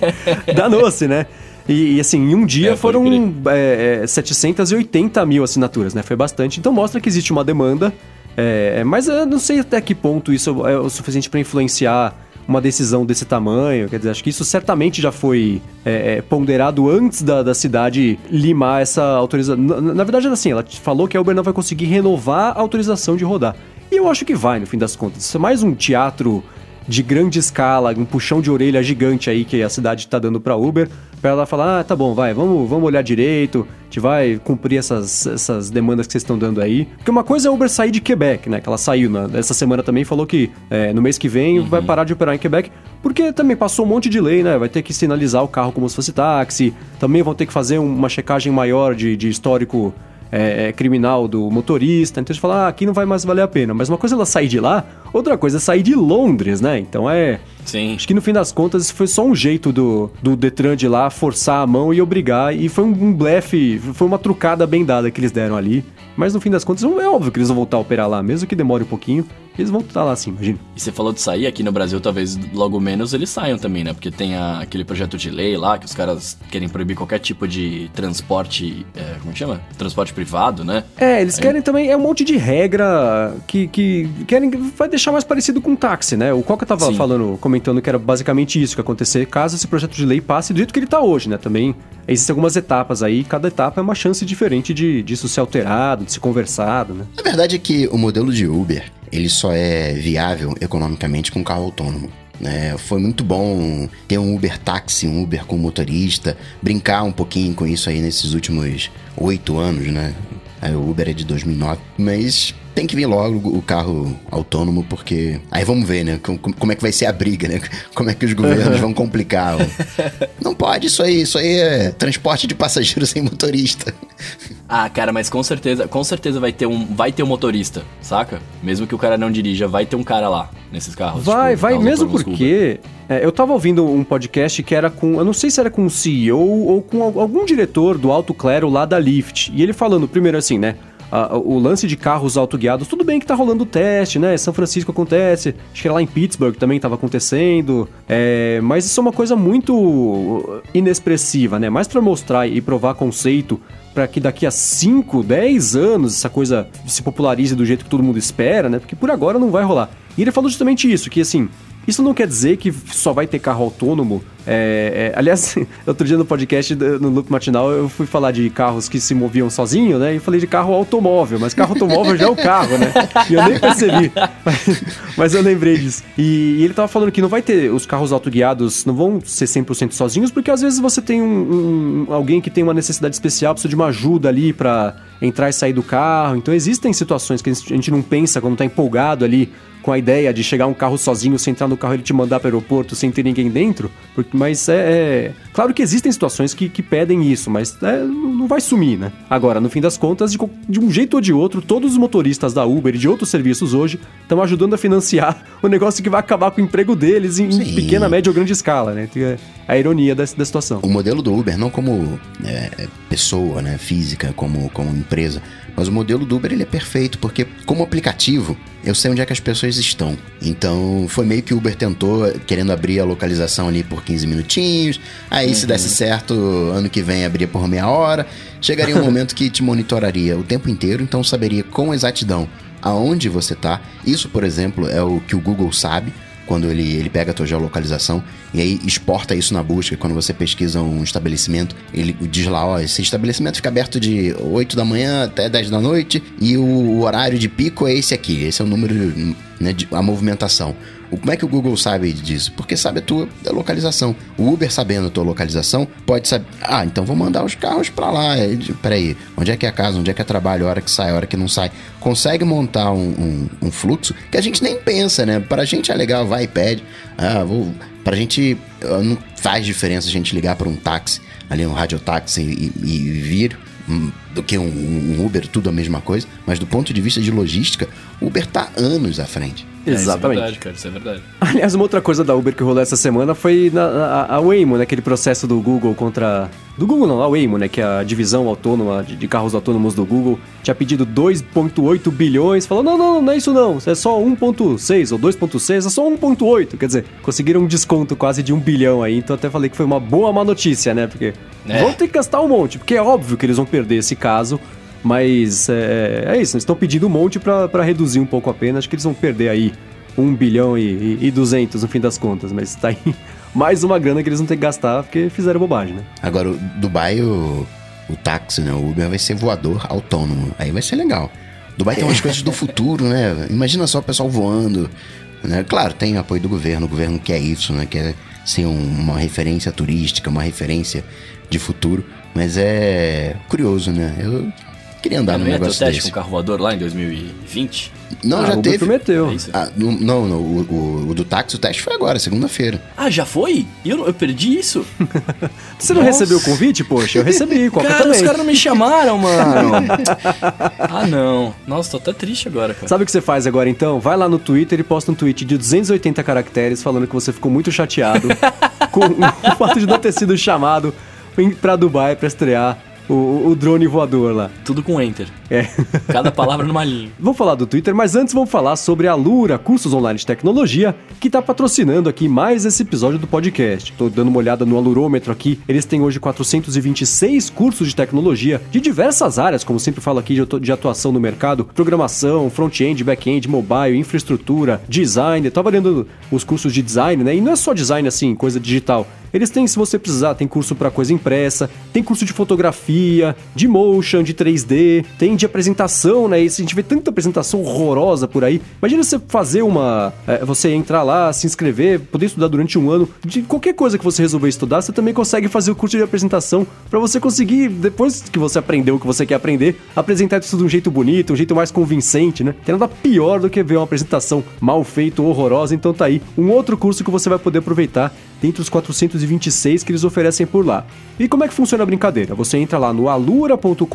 *laughs* danou-se, né? E, e, assim, em um dia é, foram é, 780 é, mil assinaturas, né? Foi bastante. Então mostra que existe uma demanda. É, mas eu não sei até que ponto isso é o suficiente para influenciar uma decisão desse tamanho. Quer dizer, acho que isso certamente já foi é, é ponderado antes da, da cidade limar essa autorização. Na, na verdade, assim, ela falou que a Uber não vai conseguir renovar a autorização de rodar. E eu acho que vai, no fim das contas. Isso é mais um teatro de grande escala, um puxão de orelha gigante aí que a cidade está dando para Uber, para ela falar, ah, tá bom, vai, vamos, vamos olhar direito, a gente vai cumprir essas, essas demandas que vocês estão dando aí. Porque uma coisa é a Uber sair de Quebec, né, que ela saiu na, essa semana também, falou que é, no mês que vem uhum. vai parar de operar em Quebec, porque também passou um monte de lei, né, vai ter que sinalizar o carro como se fosse táxi, também vão ter que fazer uma checagem maior de, de histórico é, é, criminal do motorista, então a gente fala, ah, aqui não vai mais valer a pena. Mas uma coisa é ela sair de lá, outra coisa é sair de Londres, né? Então é. Sim. Acho que no fim das contas isso foi só um jeito do, do Detran de lá forçar a mão e obrigar. E foi um, um blefe, foi uma trucada bem dada que eles deram ali. Mas no fim das contas, é óbvio que eles vão voltar a operar lá, mesmo que demore um pouquinho. Eles vão estar lá assim, imagina. E você falou de sair aqui no Brasil, talvez logo menos eles saiam também, né? Porque tem a, aquele projeto de lei lá que os caras querem proibir qualquer tipo de transporte. É, como chama? Transporte privado, né? É, eles Aí... querem também. É um monte de regra que, que querem. Vai deixar mais parecido com um táxi, né? O Coca tava Sim. falando, comentando que era basicamente isso que ia acontecer caso esse projeto de lei passe do jeito que ele tá hoje, né? Também existem algumas etapas aí, cada etapa é uma chance diferente de disso ser alterado, de ser conversado, né? A verdade é que o modelo de Uber ele só é viável economicamente com carro autônomo. É, foi muito bom ter um Uber táxi, um Uber com motorista, brincar um pouquinho com isso aí nesses últimos oito anos, né? O Uber é de 2009, mas tem que vir logo o carro autônomo, porque. Aí vamos ver, né? Como é que vai ser a briga, né? *laughs* Como é que os governos vão complicar. *laughs* Não pode isso aí, isso aí é transporte de passageiros sem motorista. *laughs* Ah, cara, mas com certeza, com certeza vai ter um, vai ter um motorista, saca? Mesmo que o cara não dirija, vai ter um cara lá nesses carros. Vai, tipo, vai, mesmo porque é, eu tava ouvindo um podcast que era com, eu não sei se era com o CEO ou com algum diretor do alto clero lá da Lyft, e ele falando primeiro assim, né? O lance de carros autoguiados, tudo bem que tá rolando o teste, né? São Francisco acontece, acho que lá em Pittsburgh também tava acontecendo, é, mas isso é uma coisa muito inexpressiva, né? Mais para mostrar e provar conceito para que daqui a 5, 10 anos essa coisa se popularize do jeito que todo mundo espera, né? Porque por agora não vai rolar. E ele falou justamente isso, que assim, isso não quer dizer que só vai ter carro autônomo. É, é, aliás, *laughs* outro dia no podcast, no Loop Matinal, eu fui falar de carros que se moviam sozinho, né? E falei de carro automóvel, mas carro automóvel já é o carro, né? E eu nem percebi. Mas, *laughs* mas eu lembrei disso. E, e, ele tava falando que não vai ter os carros autoguiados, não vão ser 100% sozinhos, porque às vezes você tem um, um, alguém que tem uma necessidade especial, precisa de uma ajuda ali para entrar e sair do carro. Então existem situações que a gente não pensa quando tá empolgado ali com a ideia de chegar um carro sozinho, você entrar no carro e ele te mandar para o aeroporto sem ter ninguém dentro. Porque, mas é, é, Claro que existem situações que, que pedem isso, mas é, não vai sumir, né? Agora, no fim das contas, de, de, um jeito ou de outro, todos os motoristas da Uber e de outros serviços hoje estão ajudando a financiar *laughs* o negócio que vai acabar com o emprego deles em, em pequena, média ou grande escala, né? É a ironia da, da situação. O modelo do Uber, não como é, pessoa, né, física, como, como empresa, mas o modelo do Uber ele é perfeito, porque como aplicativo, eu sei onde é que as pessoas estão. Então, foi meio que o Uber tentou, querendo abrir a localização ali por 15 minutinhos. Aí, uhum. se desse certo, ano que vem abria por meia hora. Chegaria um *laughs* momento que te monitoraria o tempo inteiro, então saberia com exatidão aonde você está. Isso, por exemplo, é o que o Google sabe quando ele, ele pega a tua geolocalização e aí exporta isso na busca. Quando você pesquisa um estabelecimento, ele diz lá, ó, esse estabelecimento fica aberto de 8 da manhã até 10 da noite e o, horário de pico é esse aqui. Esse é o número, né, de, a movimentação. Como é que o Google sabe disso? Porque sabe a tua localização. O Uber sabendo a tua localização, pode saber. Ah, então vou mandar os carros para lá. Peraí, onde é que é a casa? Onde é que é trabalho? A hora que sai, a hora que não sai. Consegue montar um, um, um fluxo que a gente nem pensa, né? Para a gente é legal, vai e pede. Ah, vou. Pra gente. Não faz diferença a gente ligar para um táxi, ali um radiotáxi e, e, e vir hum, do que um, um, Uber, tudo a mesma coisa, mas do ponto de vista de logística, o Uber tá anos à frente. É, Exatamente. Isso é verdade, cara, isso é verdade. *laughs* Aliás, uma outra coisa da Uber que rolou essa semana foi na, a, a Waymo, né? Aquele processo do Google contra. Do Google não, a Waymo, né? Que é a divisão autônoma de, de carros autônomos do Google tinha pedido 2,8 bilhões. Falou: não, não, não é isso não. É só 1,6 ou 2,6, é só 1,8. Quer dizer, conseguiram um desconto quase de um bilhão aí. Então até falei que foi uma boa má notícia, né? Porque é. vão ter que gastar um monte. Porque é óbvio que eles vão perder esse caso. Mas é, é isso, eles estão pedindo um monte para reduzir um pouco a pena. Acho que eles vão perder aí 1 bilhão e, e, e 200 no fim das contas. Mas tá aí *laughs* mais uma grana que eles vão ter que gastar porque fizeram bobagem, né? Agora, o Dubai, o, o táxi, né? O Uber vai ser voador autônomo. Aí vai ser legal. Dubai tem umas *laughs* coisas do futuro, né? Imagina só o pessoal voando. Né? Claro, tem apoio do governo. O governo quer isso, né? Quer ser um, uma referência turística, uma referência de futuro. Mas é curioso, né? Eu Queria andar no negócio teste desse. com carro voador lá em 2020? Não, Ah, já o teve. prometeu. É isso? Ah, não, não, o, o, o do táxi, o teste foi agora, segunda-feira. Ah, já foi? Eu, eu perdi isso? *laughs* Você não Nossa. recebeu o convite? Poxa, eu recebi, Coca *laughs* cara, também. os caras não me chamaram, mano. *laughs* ah, não. Nossa, tô até triste agora, cara. Sabe o que você faz agora então? Vai lá no Twitter e posta um tweet de 280 caracteres falando que você ficou muito chateado com o fato de não ter sido chamado pra Dubai pra estrear o, o drone voador lá. Tudo com enter. É. Cada palavra numa linha. *laughs* Vamos falar do Twitter, mas antes vamos falar sobre a Lura, cursos online de tecnologia, que está patrocinando aqui mais esse episódio do podcast. Tô dando uma olhada no alurômetro aqui. Eles têm hoje 426 cursos de tecnologia de diversas áreas, como sempre falo aqui, de atu- de atuação no mercado: programação, front-end, back-end, mobile, infraestrutura, design. Eu tava olhando os cursos de design, né? E não é só design assim, coisa digital. Eles têm, se você precisar, tem curso para coisa impressa, tem curso de fotografia, de motion, de 3D, tem de apresentação, né? E a gente vê tanta apresentação horrorosa por aí. Imagina você fazer uma. é, você entrar lá, se inscrever, poder estudar durante um ano. De qualquer coisa que você resolver estudar, você também consegue fazer o curso de apresentação para você conseguir, depois que você aprendeu o que você quer aprender, apresentar isso de um jeito bonito, um jeito mais convincente, né? Tem nada pior do que ver uma apresentação mal feita horrorosa. Então tá aí um outro curso que você vai poder aproveitar dentre os 426 que eles oferecem por lá. E como é que funciona a brincadeira? Você entra lá no alura.com.br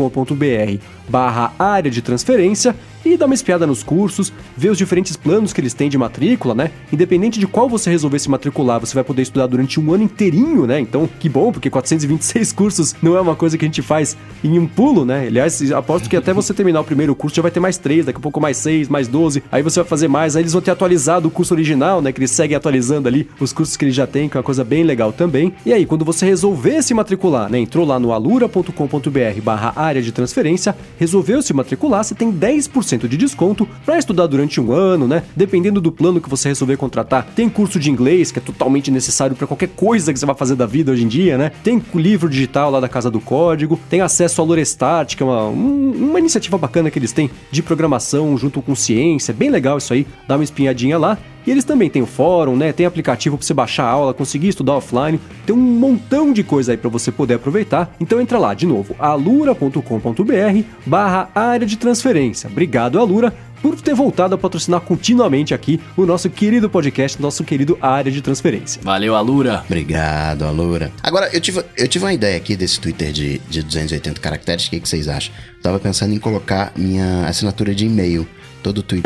barra área de transferência e dá uma espiada nos cursos, vê os diferentes planos que eles têm de matrícula, né? Independente de qual você resolver se matricular, você vai poder estudar durante um ano inteirinho, né? Então, que bom, porque 426 *laughs* cursos não é uma coisa que a gente faz em um pulo, né? Aliás, aposto que até você terminar o primeiro curso já vai ter mais três, daqui a pouco mais seis, mais 12, aí você vai fazer mais, aí eles vão ter atualizado o curso original, né? Que eles seguem atualizando ali os cursos que eles já têm, que é uma coisa bem legal também. E aí, quando você resolver se matricular, né? Entrou lá no alura.com.br barra área de transferência, resolveu se matricular, você tem 10% de desconto para estudar durante um ano, né? Dependendo do plano que você resolver contratar, tem curso de inglês, que é totalmente necessário para qualquer coisa que você vai fazer da vida hoje em dia, né? Tem livro digital lá da Casa do Código, tem acesso ao Lorestart, que é uma, um- uma iniciativa bacana que eles têm de programação junto com ciência, bem legal isso aí, dá uma espinhadinha lá. E eles também têm o fórum, né? Tem aplicativo para você baixar a aula, conseguir estudar offline. Tem um montão de coisa aí para você poder aproveitar. Então entra lá de novo, alura.com.br barra área de transferência. Obrigado, Alura, por ter voltado a patrocinar continuamente aqui o nosso querido podcast, nosso querido área de transferência. Valeu, Alura. Obrigado, Alura. Agora, eu tive, eu tive uma ideia aqui desse Twitter de, de 280 caracteres. O que, que vocês acham? Tava pensando em colocar minha assinatura de e-mail. Todo tweet.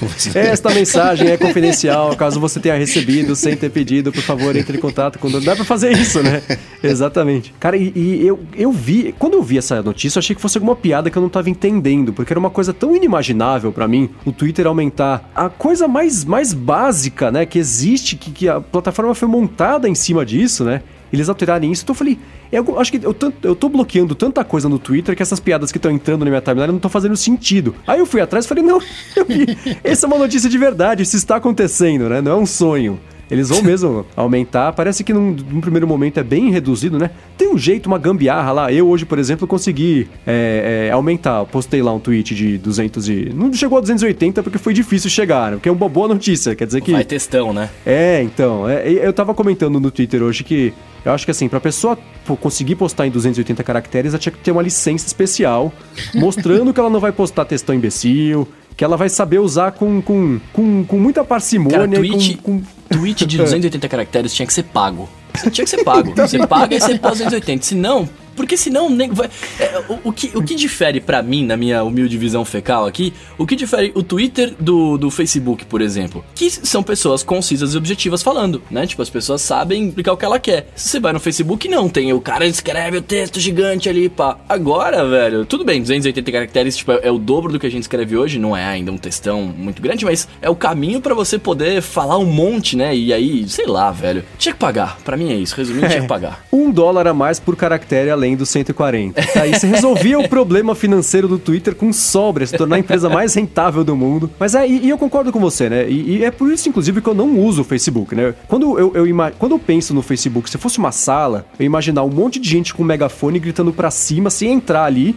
Você- *laughs* Esta mensagem é confidencial, caso você tenha recebido sem ter pedido, por favor, entre em contato com. Dá pra fazer isso, né? Exatamente. Cara, e, e eu, eu vi, quando eu vi essa notícia, eu achei que fosse alguma piada que eu não tava entendendo, porque era uma coisa tão inimaginável pra mim, o Twitter aumentar a coisa mais, mais básica, né, que existe, que, que a plataforma foi montada em cima disso, né? Eles alterarem isso, então eu falei, eu acho que eu, eu tô bloqueando tanta coisa no Twitter que essas piadas que estão entrando na minha timeline não estão fazendo sentido. Aí eu fui atrás e falei, não, *laughs* eu vi, essa é uma notícia de verdade, isso está acontecendo, né? Não é um sonho. Eles vão mesmo aumentar, parece que num, num primeiro momento é bem reduzido, né? Tem um jeito, uma gambiarra lá. Eu hoje, por exemplo, consegui é, é, aumentar. Eu postei lá um tweet de 200 e... Não chegou a 280 porque foi difícil chegar, né? Porque é uma boa notícia, quer dizer que... Vai textão, né? É, então, é, eu tava comentando no Twitter hoje que eu acho que assim, pra pessoa conseguir postar em 280 caracteres, ela tinha que ter uma licença especial, mostrando que ela não vai postar textão imbecil, que ela vai saber usar com, com, com, com muita parcimônia Cara, tweet, com, com... tweet de *laughs* 280 caracteres tinha que ser pago. Tinha que ser pago. Você paga e você posta 280. Se não, porque senão nem vai. é, o, o que, o que difere pra mim, na minha humilde visão fecal aqui, o que difere o Twitter do, do Facebook, por exemplo? Que são pessoas concisas e objetivas falando, né? Tipo, as pessoas sabem explicar o que ela quer. Se você vai no Facebook, não. Tem o cara escreve o texto gigante ali, pá. Agora, velho, tudo bem, 280 caracteres, tipo, é, é o dobro do que a gente escreve hoje. Não é ainda um textão muito grande, mas é o caminho pra você poder falar um monte, né? E aí, sei lá, velho. Tinha que pagar. Pra mim é isso. Resumindo, tinha que pagar. Um dólar a mais por caractere além dos 140. Aí você resolvia o *laughs* problema financeiro do Twitter com sobra, se tornar a empresa mais rentável do mundo. Mas é, e, e eu concordo com você, né? E, e é por isso, inclusive, que eu não uso o Facebook, né? Quando eu, eu, ima- quando eu penso no Facebook, se fosse uma sala, eu imaginar um monte de gente com um megafone gritando pra cima, sem entrar ali,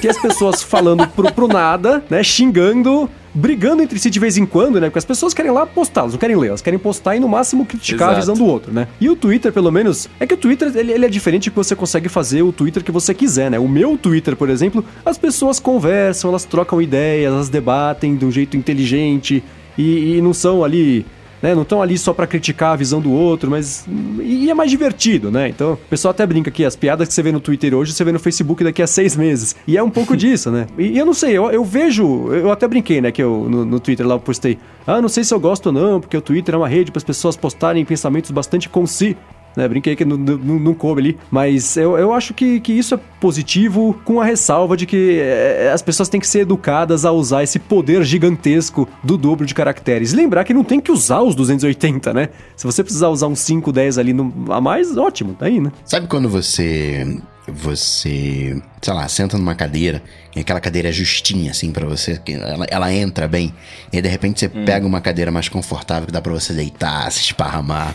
que as pessoas falando pro, pro nada, né? Xingando brigando entre si de vez em quando, né? Porque as pessoas querem lá postar, elas não querem ler, elas querem postar e no máximo criticar Exato. a visão do outro, né? E o Twitter, pelo menos, é que o Twitter ele, ele é diferente que você consegue fazer o Twitter que você quiser, né? O meu Twitter, por exemplo, as pessoas conversam, elas trocam ideias, elas debatem de um jeito inteligente e, e não são ali né? Não estão ali só pra criticar a visão do outro, mas. E é mais divertido, né? Então, o pessoal até brinca que as piadas que você vê no Twitter hoje, você vê no Facebook daqui a seis meses. E é um pouco *laughs* disso, né? E, eu não sei, eu, eu vejo. Eu até brinquei, né? Que eu no, no Twitter lá eu postei. Ah, não sei se eu gosto ou não, porque o Twitter é uma rede para as pessoas postarem pensamentos bastante conci né? Brinquei que não, não, não coube ali. Mas eu, eu acho que, que isso é positivo, com a ressalva de que é, as pessoas têm que ser educadas a usar esse poder gigantesco do dobro de caracteres. E lembrar que não tem que usar os 280, né? Se você precisar usar uns 5, 10 ali no, a mais, ótimo, tá aí, né? Sabe quando você você, sei lá, senta numa cadeira e aquela cadeira é justinha, assim, para você, que ela, ela, entra bem, e aí, de repente você hum. pega uma cadeira mais confortável que dá pra você deitar, se esparramar.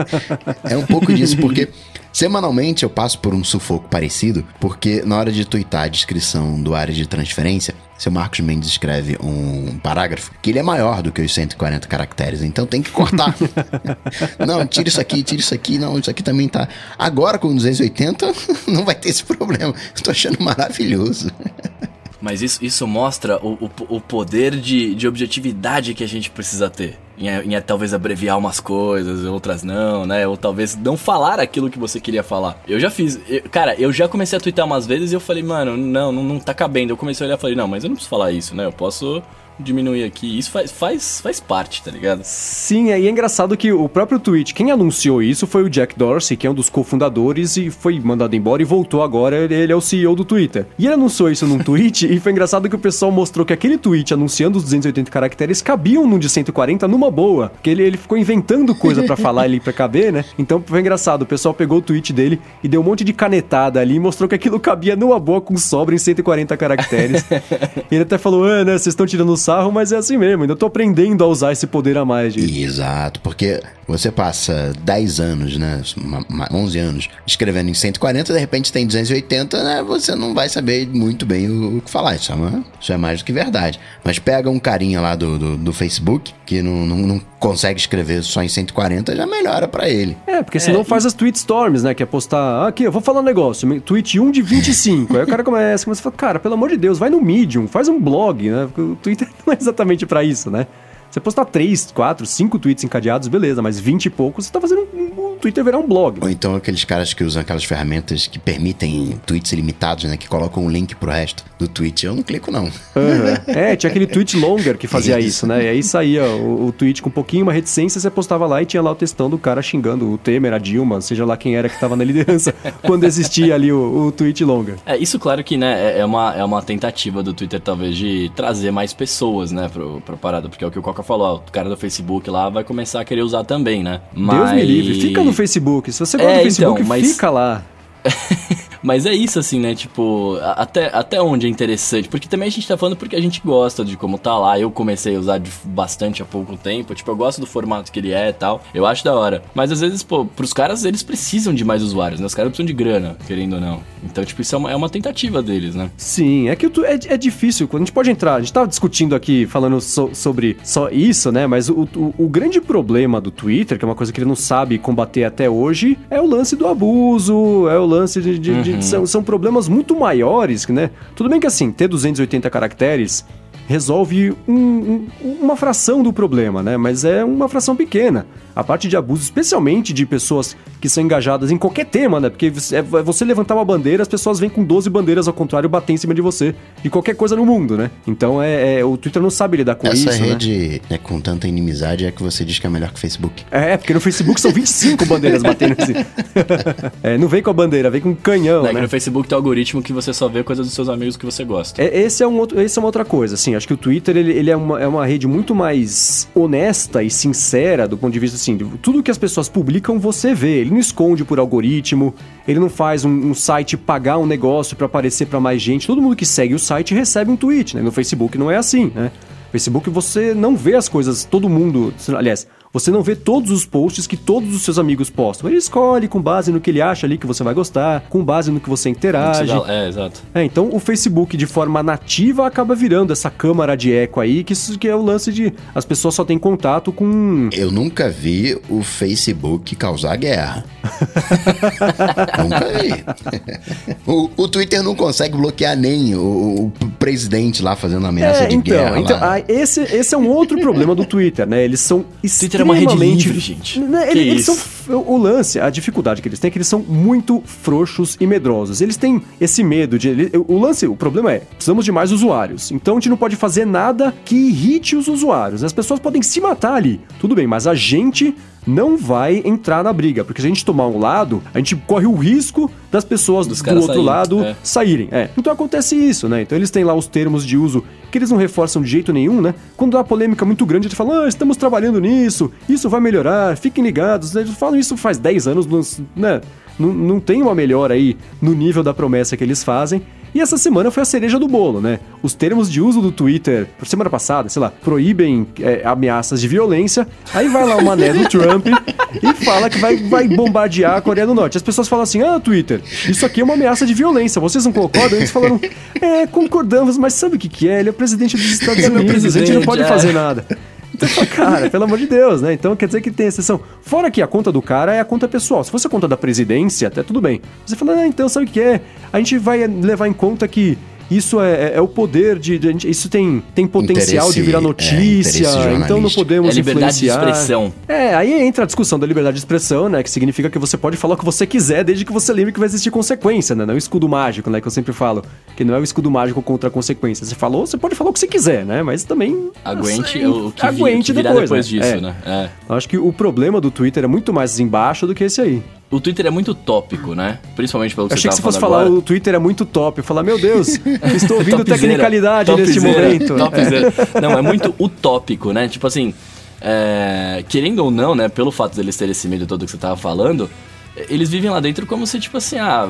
*laughs* é um pouco disso, porque semanalmente eu passo por um sufoco parecido, porque na hora de twittar a descrição do área de transferência, seu Marcos Mendes escreve um parágrafo que ele é maior do que os 140 caracteres, então tem que cortar. *laughs* não, tira isso aqui, tira isso aqui, não, isso aqui também tá. Agora com 280 *laughs* não vai ter esse problema. Estou achando maravilhoso. Mas isso, isso mostra o, o, o poder de, de objetividade que a gente precisa ter. Em, em, talvez abreviar umas coisas, outras não, né? Ou talvez não falar aquilo que você queria falar. Eu já fiz. Eu, cara, eu já comecei a twittar umas vezes e eu falei, mano, não, não, não tá cabendo. Eu comecei a olhar e falei, não, mas eu não preciso falar isso, né? Eu posso diminuir aqui. Isso faz, faz, faz parte, tá ligado? Sim, aí é engraçado que o próprio tweet, quem anunciou isso foi o Jack Dorsey, que é um dos cofundadores e foi mandado embora e voltou agora, ele é o CEO do Twitter. E ele anunciou isso num *laughs* tweet e foi engraçado que o pessoal mostrou que aquele tweet anunciando os 280 caracteres cabiam num de 140 numa boa, que ele, ele ficou inventando coisa para *laughs* falar ali pra caber, né? Então foi engraçado, o pessoal pegou o tweet dele e deu um monte de canetada ali e mostrou que aquilo cabia numa boa com sobra em 140 caracteres. *laughs* ele até falou, ah, né, vocês estão tirando sarro, mas é assim mesmo. Ainda tô aprendendo a usar esse poder a mais, gente. Exato, porque você passa 10 anos, né? 11 anos escrevendo em 140, de repente tem 280, né? Você não vai saber muito bem o, que falar. Isso é, uma, isso é mais do que verdade. Mas pega um carinha lá do, do, do Facebook que não, não, não, consegue escrever só em 140, já melhora para ele. É, porque senão é, faz e... as tweet storms, né? Que é postar, ah, aqui, eu vou falar um negócio, tweet 1 de 25. Aí o cara começa, começa a falar, cara, pelo amor de Deus, vai no Medium, faz um blog, né? O Twitter não é exatamente para isso, né? Você postar 3, 4, 5 tweets encadeados, beleza, mas 20 e poucos, você tá fazendo um, Twitter virar um blog. Ou então aqueles caras que usam aquelas ferramentas que permitem tweets ilimitados, né? Que colocam um link pro resto do tweet. Eu não clico, não. Uhum. É, tinha aquele tweet longer que fazia isso, isso né? E aí saía o, o, tweet com um pouquinho, uma reticência, você postava lá e tinha lá o textão do cara xingando o Temer, a Dilma, seja lá quem era que tava na liderança, *laughs* quando existia ali o, o tweet longer. É, isso claro que, né, é, é uma, é uma tentativa do Twitter, talvez, de trazer mais pessoas, né, pro, pra parada, porque é o que o Coca falou, o cara do Facebook lá vai começar a querer usar também, né? Mas... Deus me livre, fica no Facebook. Se você gosta é, do Facebook, então, mas... fica lá. *laughs* Mas é isso, assim, né? Tipo, até, até onde é interessante. Porque também a gente tá falando porque a gente gosta de como tá lá. Eu comecei a usar de bastante há pouco tempo. Tipo, eu gosto do formato que ele é e tal. Eu acho da hora. Mas às vezes, pô, pros caras, eles precisam de mais usuários, né? Os caras precisam de grana, querendo ou não. Então, tipo, isso é uma, é uma tentativa deles, né? Sim, é que é, é difícil. A gente pode entrar. A gente tava discutindo aqui, falando so, sobre só isso, né? Mas o, o, o grande problema do Twitter, que é uma coisa que ele não sabe combater até hoje, é o lance do abuso, é o lance de, de, uhum. de são, são problemas muito maiores, né? Tudo bem que assim, ter 280 caracteres resolve um, um, uma fração do problema, né? Mas é uma fração pequena. A parte de abuso, especialmente de pessoas que são engajadas em qualquer tema, né? Porque é, é você levantar uma bandeira, as pessoas vêm com 12 bandeiras ao contrário bater em cima de você. De qualquer coisa no mundo, né? Então é, é o Twitter não sabe lidar com Essa isso. Essa rede né? com tanta inimizade é que você diz que é melhor que o Facebook. É, porque no Facebook são 25 bandeiras batendo assim. *laughs* é, não vem com a bandeira, vem com um canhão. Não, é né? no Facebook tem algoritmo que você só vê coisas dos seus amigos que você gosta. É, esse, é um outro, esse é uma outra coisa, assim. Acho que o Twitter ele, ele é, uma, é uma rede muito mais honesta e sincera do ponto de vista assim, tudo que as pessoas publicam você vê. Ele não esconde por algoritmo, ele não faz um, um site pagar um negócio para aparecer para mais gente. Todo mundo que segue o site recebe um tweet, né? No Facebook não é assim, né? Facebook você não vê as coisas, todo mundo. Aliás, você não vê todos os posts que todos os seus amigos postam. Ele escolhe com base no que ele acha ali que você vai gostar, com base no que você interage. É, exato. É, então o Facebook de forma nativa acaba virando essa câmara de eco aí, que, isso, que é o lance de as pessoas só têm contato com. Eu nunca vi o Facebook causar guerra. *laughs* nunca vi. o, o, Twitter não consegue bloquear nem o, o presidente lá fazendo ameaça é, de então, guerra. Então, ah, esse, esse é um outro problema do Twitter, né? Eles são Twitter é uma rede livre, gente. Né, eles, eles são o lance, a dificuldade que eles têm é que eles são muito frouxos e medrosos. Eles têm esse medo de. O lance, o problema é, precisamos de mais usuários. Então a gente não pode fazer nada que irrite os usuários. As pessoas podem se matar ali. Tudo bem, mas a gente não vai entrar na briga, porque se a gente tomar um lado, a gente corre o risco das pessoas Dos do outro saírem, lado é. saírem. É. Então acontece isso, né? Então eles têm lá os termos de uso que eles não reforçam de jeito nenhum, né? Quando há polêmica muito grande, eles falam, ah, estamos trabalhando nisso, isso vai melhorar, fiquem ligados. Eles falam isso faz 10 anos, né? Não, não tem uma melhora aí no nível da promessa que eles fazem. E essa semana foi a cereja do bolo, né? Os termos de uso do Twitter, semana passada, sei lá, proíbem é, ameaças de violência. Aí vai lá o mané do Trump e fala que vai, vai bombardear a Coreia do Norte. As pessoas falam assim: ah, Twitter, isso aqui é uma ameaça de violência. Vocês não concordam? Eles falaram: é, concordamos, mas sabe o que, que é? Ele é presidente dos Estados é Unidos, a gente não pode é. fazer nada. Então, *laughs* cara, pelo amor de Deus, né? Então quer dizer que tem exceção. Fora que a conta do cara é a conta pessoal. Se fosse a conta da presidência, até tudo bem. Você fala, ah, então sabe o que é? A gente vai levar em conta que isso é, é, é, o poder de, de, Isso tem, tem potencial de virar é, notícia, é, então não podemos é liberdade influenciar. de expressão. É, aí entra a discussão da liberdade de expressão, né? Que significa que você pode falar o que você quiser, desde que você lembre que vai existir consequência, né? Não é o escudo mágico, né? Que eu sempre falo. Que não é o escudo mágico contra a consequência. Você falou, você pode falar o que você quiser, né? Mas também. Aguente assim, o que, aguente vi, que depois, depois né? disso, né? É. Eu acho que o problema do Twitter é muito mais embaixo do que esse aí. O Twitter é muito tópico, né? Principalmente pelo que eu você achei que você fosse falar agora. o Twitter é muito top. Eu falar, meu Deus, *laughs* estou ouvindo tecnicalidade neste momento. *laughs* É. Não, é muito utópico, né? Tipo assim, é, querendo ou não, né? Pelo fato deles terem esse medo todo que você tava falando, eles vivem lá dentro como se, tipo assim, ah,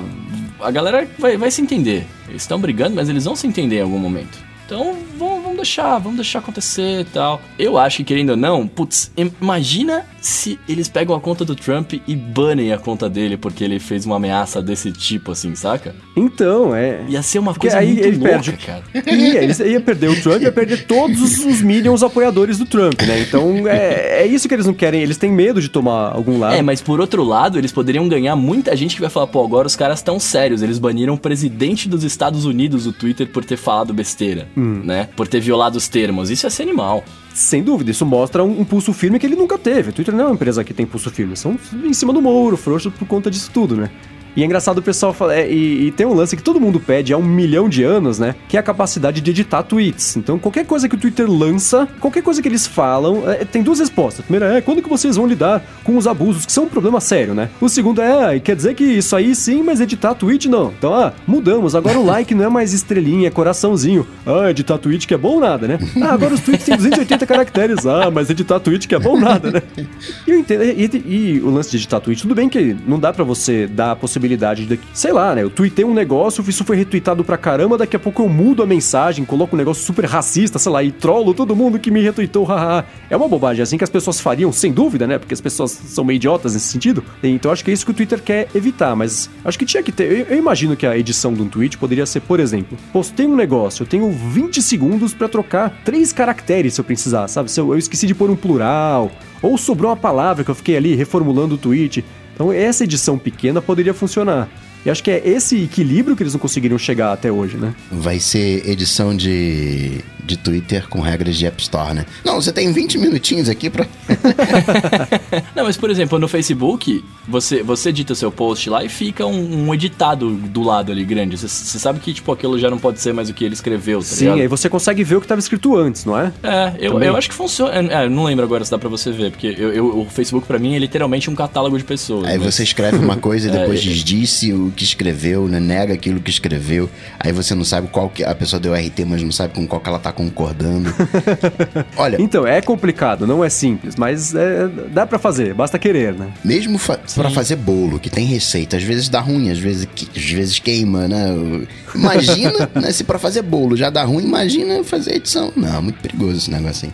a galera vai, vai se entender. Eles estão brigando, mas eles vão se entender em algum momento. Então, vamos, vamos deixar, vamos deixar acontecer e tal. Eu acho que, querendo ou não, putz, imagina se eles pegam a conta do Trump e banem a conta dele porque ele fez uma ameaça desse tipo, assim, saca? Então, é. Ia ser uma coisa aí muito ele louca, perde, cara. *laughs* Ia, ele ia perder o Trump, ia perder todos os, os millions apoiadores do Trump, né? Então, é, é isso que eles não querem. Eles têm medo de tomar algum lado. É, mas por outro lado, eles poderiam ganhar muita gente que vai falar, pô, agora os caras estão sérios. Eles baniram o presidente dos Estados Unidos do Twitter por ter falado besteira, hum. né? Por ter violado os termos. Isso ia ser animal. Sem dúvida, isso mostra um, um pulso firme que ele nunca teve. O Twitter não é uma empresa que tem pulso firme, são em cima do muro, frouxos por conta disso tudo, né? E é engraçado o pessoal falar. É, e, e, tem um lance que todo mundo pede há um milhão de anos, né? Que é a capacidade de editar tweets. Então, qualquer coisa que o Twitter lança, qualquer coisa que eles falam, é, tem duas respostas. A primeira é quando que vocês vão lidar com os abusos, que são um problema sério, né? O segundo é, quer dizer que isso aí sim, mas editar tweet não. Então, ah, mudamos. Agora o *laughs* like não é mais estrelinha, é coraçãozinho. Ah, editar tweet que é bom nada, né? Ah, agora os tweets têm 280 caracteres. Ah, mas editar tweet que é bom nada, né? *laughs* E eu entendo. E, e, e o lance de editar tweet, tudo bem que não dá para você dar a possibilidade sei lá, né? Eu tuitei um negócio, isso foi retweetado pra caramba, daqui a pouco eu mudo a mensagem, coloco um negócio super racista, sei lá, e trollo todo mundo que me retweetou, haha. é uma bobagem assim que as pessoas fariam, sem dúvida, né? Porque as pessoas são meio idiotas nesse sentido. Então acho que é isso que o Twitter quer evitar, mas acho que tinha que ter. Eu, eu imagino que a edição de um tweet poderia ser, por exemplo, postei um negócio, eu tenho 20 segundos para trocar três caracteres se eu precisar, sabe? Se eu, eu esqueci de pôr um plural, ou sobrou uma palavra que eu fiquei ali reformulando o tweet. Então essa edição pequena poderia funcionar. E acho que é esse equilíbrio que eles não conseguiram chegar até hoje, né? Vai ser edição de, de Twitter com regras de App Store, né? Não, você tem 20 minutinhos aqui pra. *laughs* não, mas por exemplo, no Facebook, você, você edita seu post lá e fica um, um editado do lado ali grande. Você, você, sabe que, tipo, aquilo já não pode ser mais o que ele escreveu, tá Sim, ligado? aí você consegue ver o que estava escrito antes, não é? É, eu, eu acho que funciona. É, não lembro agora se dá pra você ver, porque eu, eu, o Facebook para mim é literalmente um catálogo de pessoas. Aí mas... você escreve uma coisa e *laughs* depois é, diz disse o que escreveu, né? nega aquilo que escreveu. Aí você não sabe qual que. A pessoa deu RT, mas não sabe com qual que ela tá concordando. *laughs* Olha. Então, é complicado, não é simples, mas é, dá para fazer, basta querer, né? Mesmo fa para fazer bolo, que tem receita, às vezes dá ruim, às vezes, às vezes queima, né? Imagina, *laughs* né? Se para fazer bolo já dá ruim, imagina fazer edição. Não, muito perigoso esse negócio assim.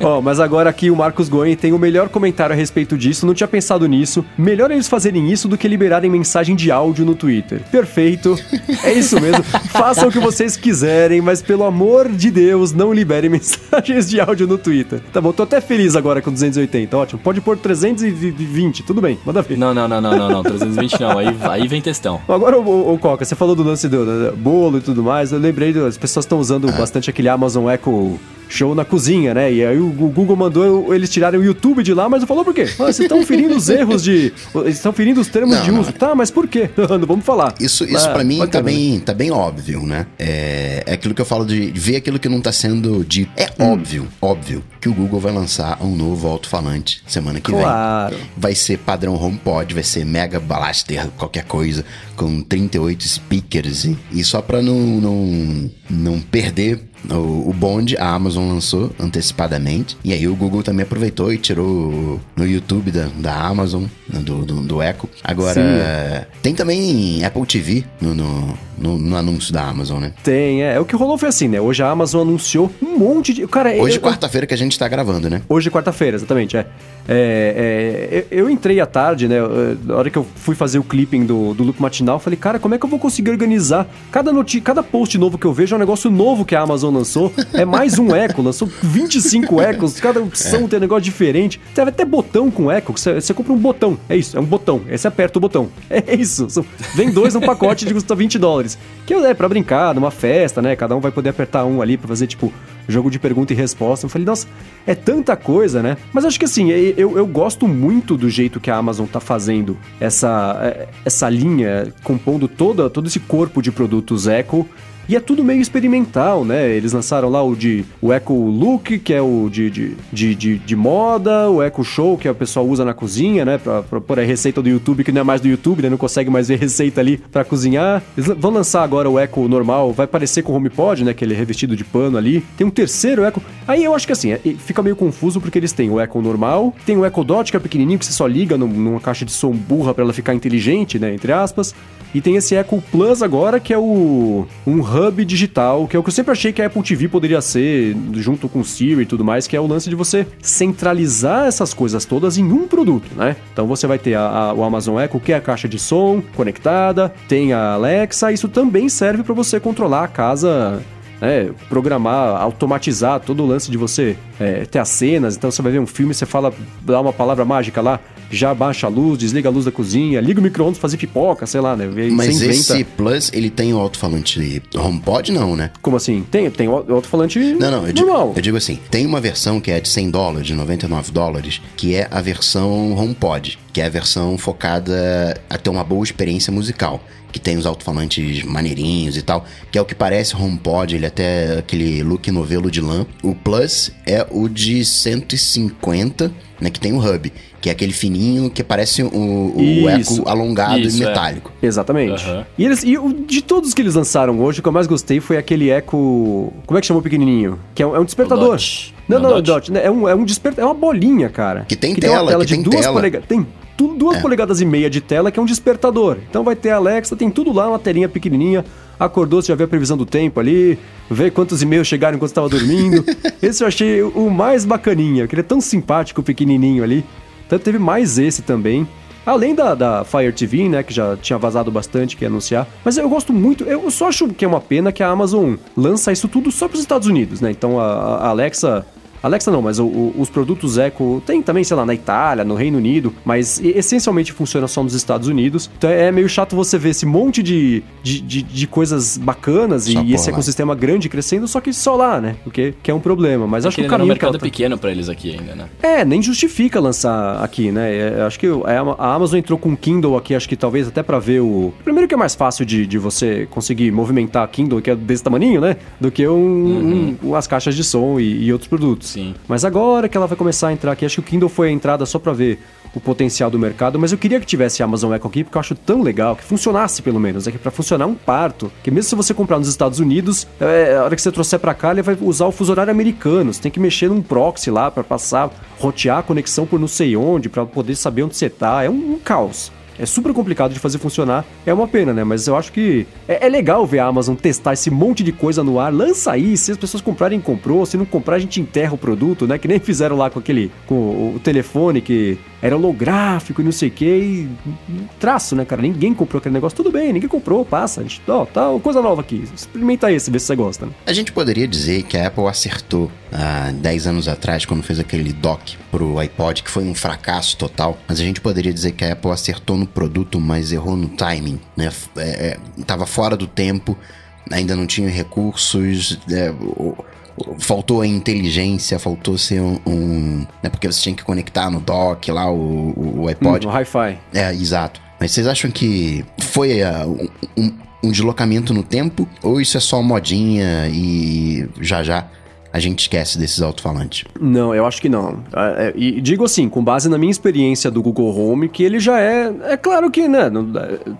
Ó, mas agora aqui o Marcos Goen tem o melhor comentário a respeito disso. Não tinha pensado nisso. Melhor eles fazerem isso do que liberarem mensagem de áudio no Twitter. Perfeito. É isso mesmo. Façam o que vocês quiserem, mas pelo amor de Deus, não liberem *laughs* mensagens de áudio no Twitter. Tá bom, tô até feliz agora com 280. Ótimo. Pode pôr 320, tudo bem. Manda ver. Não, não, não, não, não, não. 320 não. Aí, aí vem textão. Agora, o, o Coca, você falou do lance do, do bolo e tudo mais. Eu lembrei, as pessoas estão usando bastante aquele Amazon Echo show na cozinha, né? E aí o Google mandou eles tirarem o YouTube de lá, mas não falou por quê. Ah, vocês estão ferindo os erros de. Eles estão ferindo os termos Não, de não. uso. Tá, mas por quê? *laughs* Não vamos falar. Isso, isso Ah, pra mim tá bem, tá bem óbvio, né? É, é aquilo que eu falo de ver aquilo que não tá sendo dito. É Hum. óbvio, óbvio, que o Google vai lançar um novo alto-falante semana que Claro. vem. Vai ser padrão HomePod, vai ser Mega Blaster, qualquer coisa, com 38 speakers. E, só pra não, não, não perder o, o bonde, a Amazon lançou antecipadamente. E aí o Google também aproveitou e tirou no YouTube da, da Amazon, do, do, do Echo. Agora, Sim. é, tem também Apple TV no, no, no- no anúncio da Amazon, né? Tem, é. O que rolou foi assim, né? Hoje a Amazon anunciou um monte de. Cara, Hoje, eu- quarta-feira, que a gente tá gravando, né? Hoje é quarta-feira, exatamente, é. É, é, eu entrei à tarde, né? Na hora que eu fui fazer o clipping do, do loop matinal, eu falei, cara, como é que eu vou conseguir organizar? Cada, noti cada post novo que eu vejo é um negócio novo que a Amazon lançou. É mais um eco, lançou 25 ecos, cada opção tem um negócio diferente. Teve até botão com eco, você, você compra um botão. É isso, é um botão. Você aperta o botão. *laughs* É isso. vem dois num pacote de custa 20 dólares. Que é pra brincar, numa festa, né? Cada um vai poder apertar um ali pra fazer, tipo, jogo de pergunta e resposta. Eu falei, nossa, é tanta coisa, né? Mas acho que assim, e- eu, eu gosto muito do jeito que a Amazon tá fazendo essa, é, essa linha, compondo toda, todo esse corpo de produtos Echo. E é tudo meio experimental, né? Eles lançaram lá o de o Echo Look, que é o de, de, de, de, de moda, o Echo Show, que o pessoal usa na cozinha, né? Pra, pra pôr a receita do YouTube, que não é mais do YouTube, né? Não consegue mais ver receita ali pra cozinhar. Eles vão lançar agora o Echo normal, vai parecer com o HomePod, né? Aquele revestido de pano ali. Tem um terceiro Echo. Aí eu acho que assim, é- fica meio confuso porque eles têm o Echo normal, tem o Echo Dot, que é pequenininho, que você só liga num- numa caixa de som burra pra ela ficar inteligente, né? Entre aspas. E tem esse Echo Plus agora, que é o um hub digital, que é o que eu sempre achei que a Apple TV poderia ser, junto com o Siri e tudo mais, que é o lance de você centralizar essas coisas todas em um produto, né? Então você vai ter a- a- o Amazon Echo, que é a caixa de som conectada, tem a Alexa, isso também serve para você controlar a casa né, programar, automatizar todo o lance de você é, ter as cenas. Então você vai ver um filme, você fala, dá uma palavra mágica lá, já baixa a luz, desliga a luz da cozinha, liga o micro-ondas, fazer pipoca, sei lá, né? Mas esse Plus, ele tem o alto-falante HomePod, não, né? Como assim? Tem, tem o alto-falante Não, não, eu digo, normal. eu digo assim, tem uma versão que é de 100 dólares, de 99 dólares, que é a versão HomePod, que é a versão focada a ter uma boa experiência musical, que tem os alto-falantes maneirinhos e tal, que é o que parece HomePod, ele até aquele look novelo de lã. O Plus é o de 150, né, que tem o hub, que é aquele fininho que parece o, o Isso. eco alongado Isso, e é. metálico. Exatamente. Aham. E, eles, e o- de todos que eles lançaram hoje, o que eu mais gostei foi aquele Echo. Como é que chamou o pequenininho? Que é um, é um despertador. Não, Não, não, Dot. Né? É, um, é um despertador. É uma bolinha, cara. Que tem uma tela, tela que de tem duas tela. polegadas. Tem tu- duas polegadas e meia de tela, que é um despertador. Então vai ter a Alexa, tem tudo lá, uma telinha pequenininha. Acordou, você já vê a previsão do tempo ali, vê quantos e-mails chegaram enquanto estava dormindo. *laughs* esse eu achei o mais bacaninha, que ele é tão simpático, pequenininho ali. Então teve mais esse também. Além da, da Fire TV, né, que já tinha vazado bastante, que ia anunciar. Mas eu gosto muito, eu só acho que é uma pena que a Amazon lança isso tudo só para os Estados Unidos, né? Então a, a Alexa Alexa não, mas o- o- os produtos Echo tem também, sei lá, na Itália, no Reino Unido, mas essencialmente funciona só nos Estados Unidos. Então é meio chato você ver esse monte de, de, de- de coisas bacanas Só e esse lá. ecossistema grande crescendo, só que só lá, né? Porque que é um problema. Mas acho que o ainda é um caminho que mercado tá- pequeno pra eles aqui ainda, né? é, nem justifica lançar aqui, né? É, acho que a Ama- a Amazon entrou com o Kindle aqui, acho que talvez até pra ver o. Primeiro que é mais fácil de, de você conseguir movimentar a Kindle, que é desse tamaninho, né? Do que um, um- umas caixas de som e, e outros produtos. Sim. Mas agora que ela vai começar a entrar aqui, acho que o Kindle foi a entrada só pra ver o potencial do mercado, mas eu queria que tivesse a Amazon Echo aqui, porque eu acho tão legal, que funcionasse pelo menos, é que pra funcionar um parto, que mesmo se você comprar nos Estados Unidos, é, a hora que você trouxer pra cá, ele vai usar o fuso horário americano, você tem que mexer num proxy lá pra passar, rotear a conexão por não sei onde, pra poder saber onde você tá, é um, um caos. É super complicado de fazer funcionar. É uma pena, né? Mas eu acho que é, é legal ver a Amazon testar esse monte de coisa no ar. Lança aí, se as pessoas comprarem, comprou. Se não comprar, a gente enterra o produto, né? Que nem fizeram lá com aquele, com o telefone que era holográfico e não sei o que. E traço, né, cara? Ninguém comprou aquele negócio. Tudo bem, ninguém comprou, passa. A gente, ó, tá coisa nova aqui. Experimenta esse, vê se você gosta. Né? A gente poderia dizer que a Apple acertou há 10 anos atrás, quando fez aquele dock pro iPod, que foi um fracasso total. Mas a gente poderia dizer que a Apple acertou no produto, mas errou no timing, né? É, é, tava fora do tempo, ainda não tinha recursos. É, o, faltou a inteligência, faltou ser um. um né, porque você tinha que conectar no dock lá o, o iPod. Hum, o Hi-Fi. É, exato. Mas vocês acham que foi uh, um, um deslocamento no tempo? Ou isso é só modinha e já já a gente esquece desses alto-falantes. Não, eu acho que não. É, é, e digo assim, com base na minha experiência do Google Home, que ele já é. É claro que, né?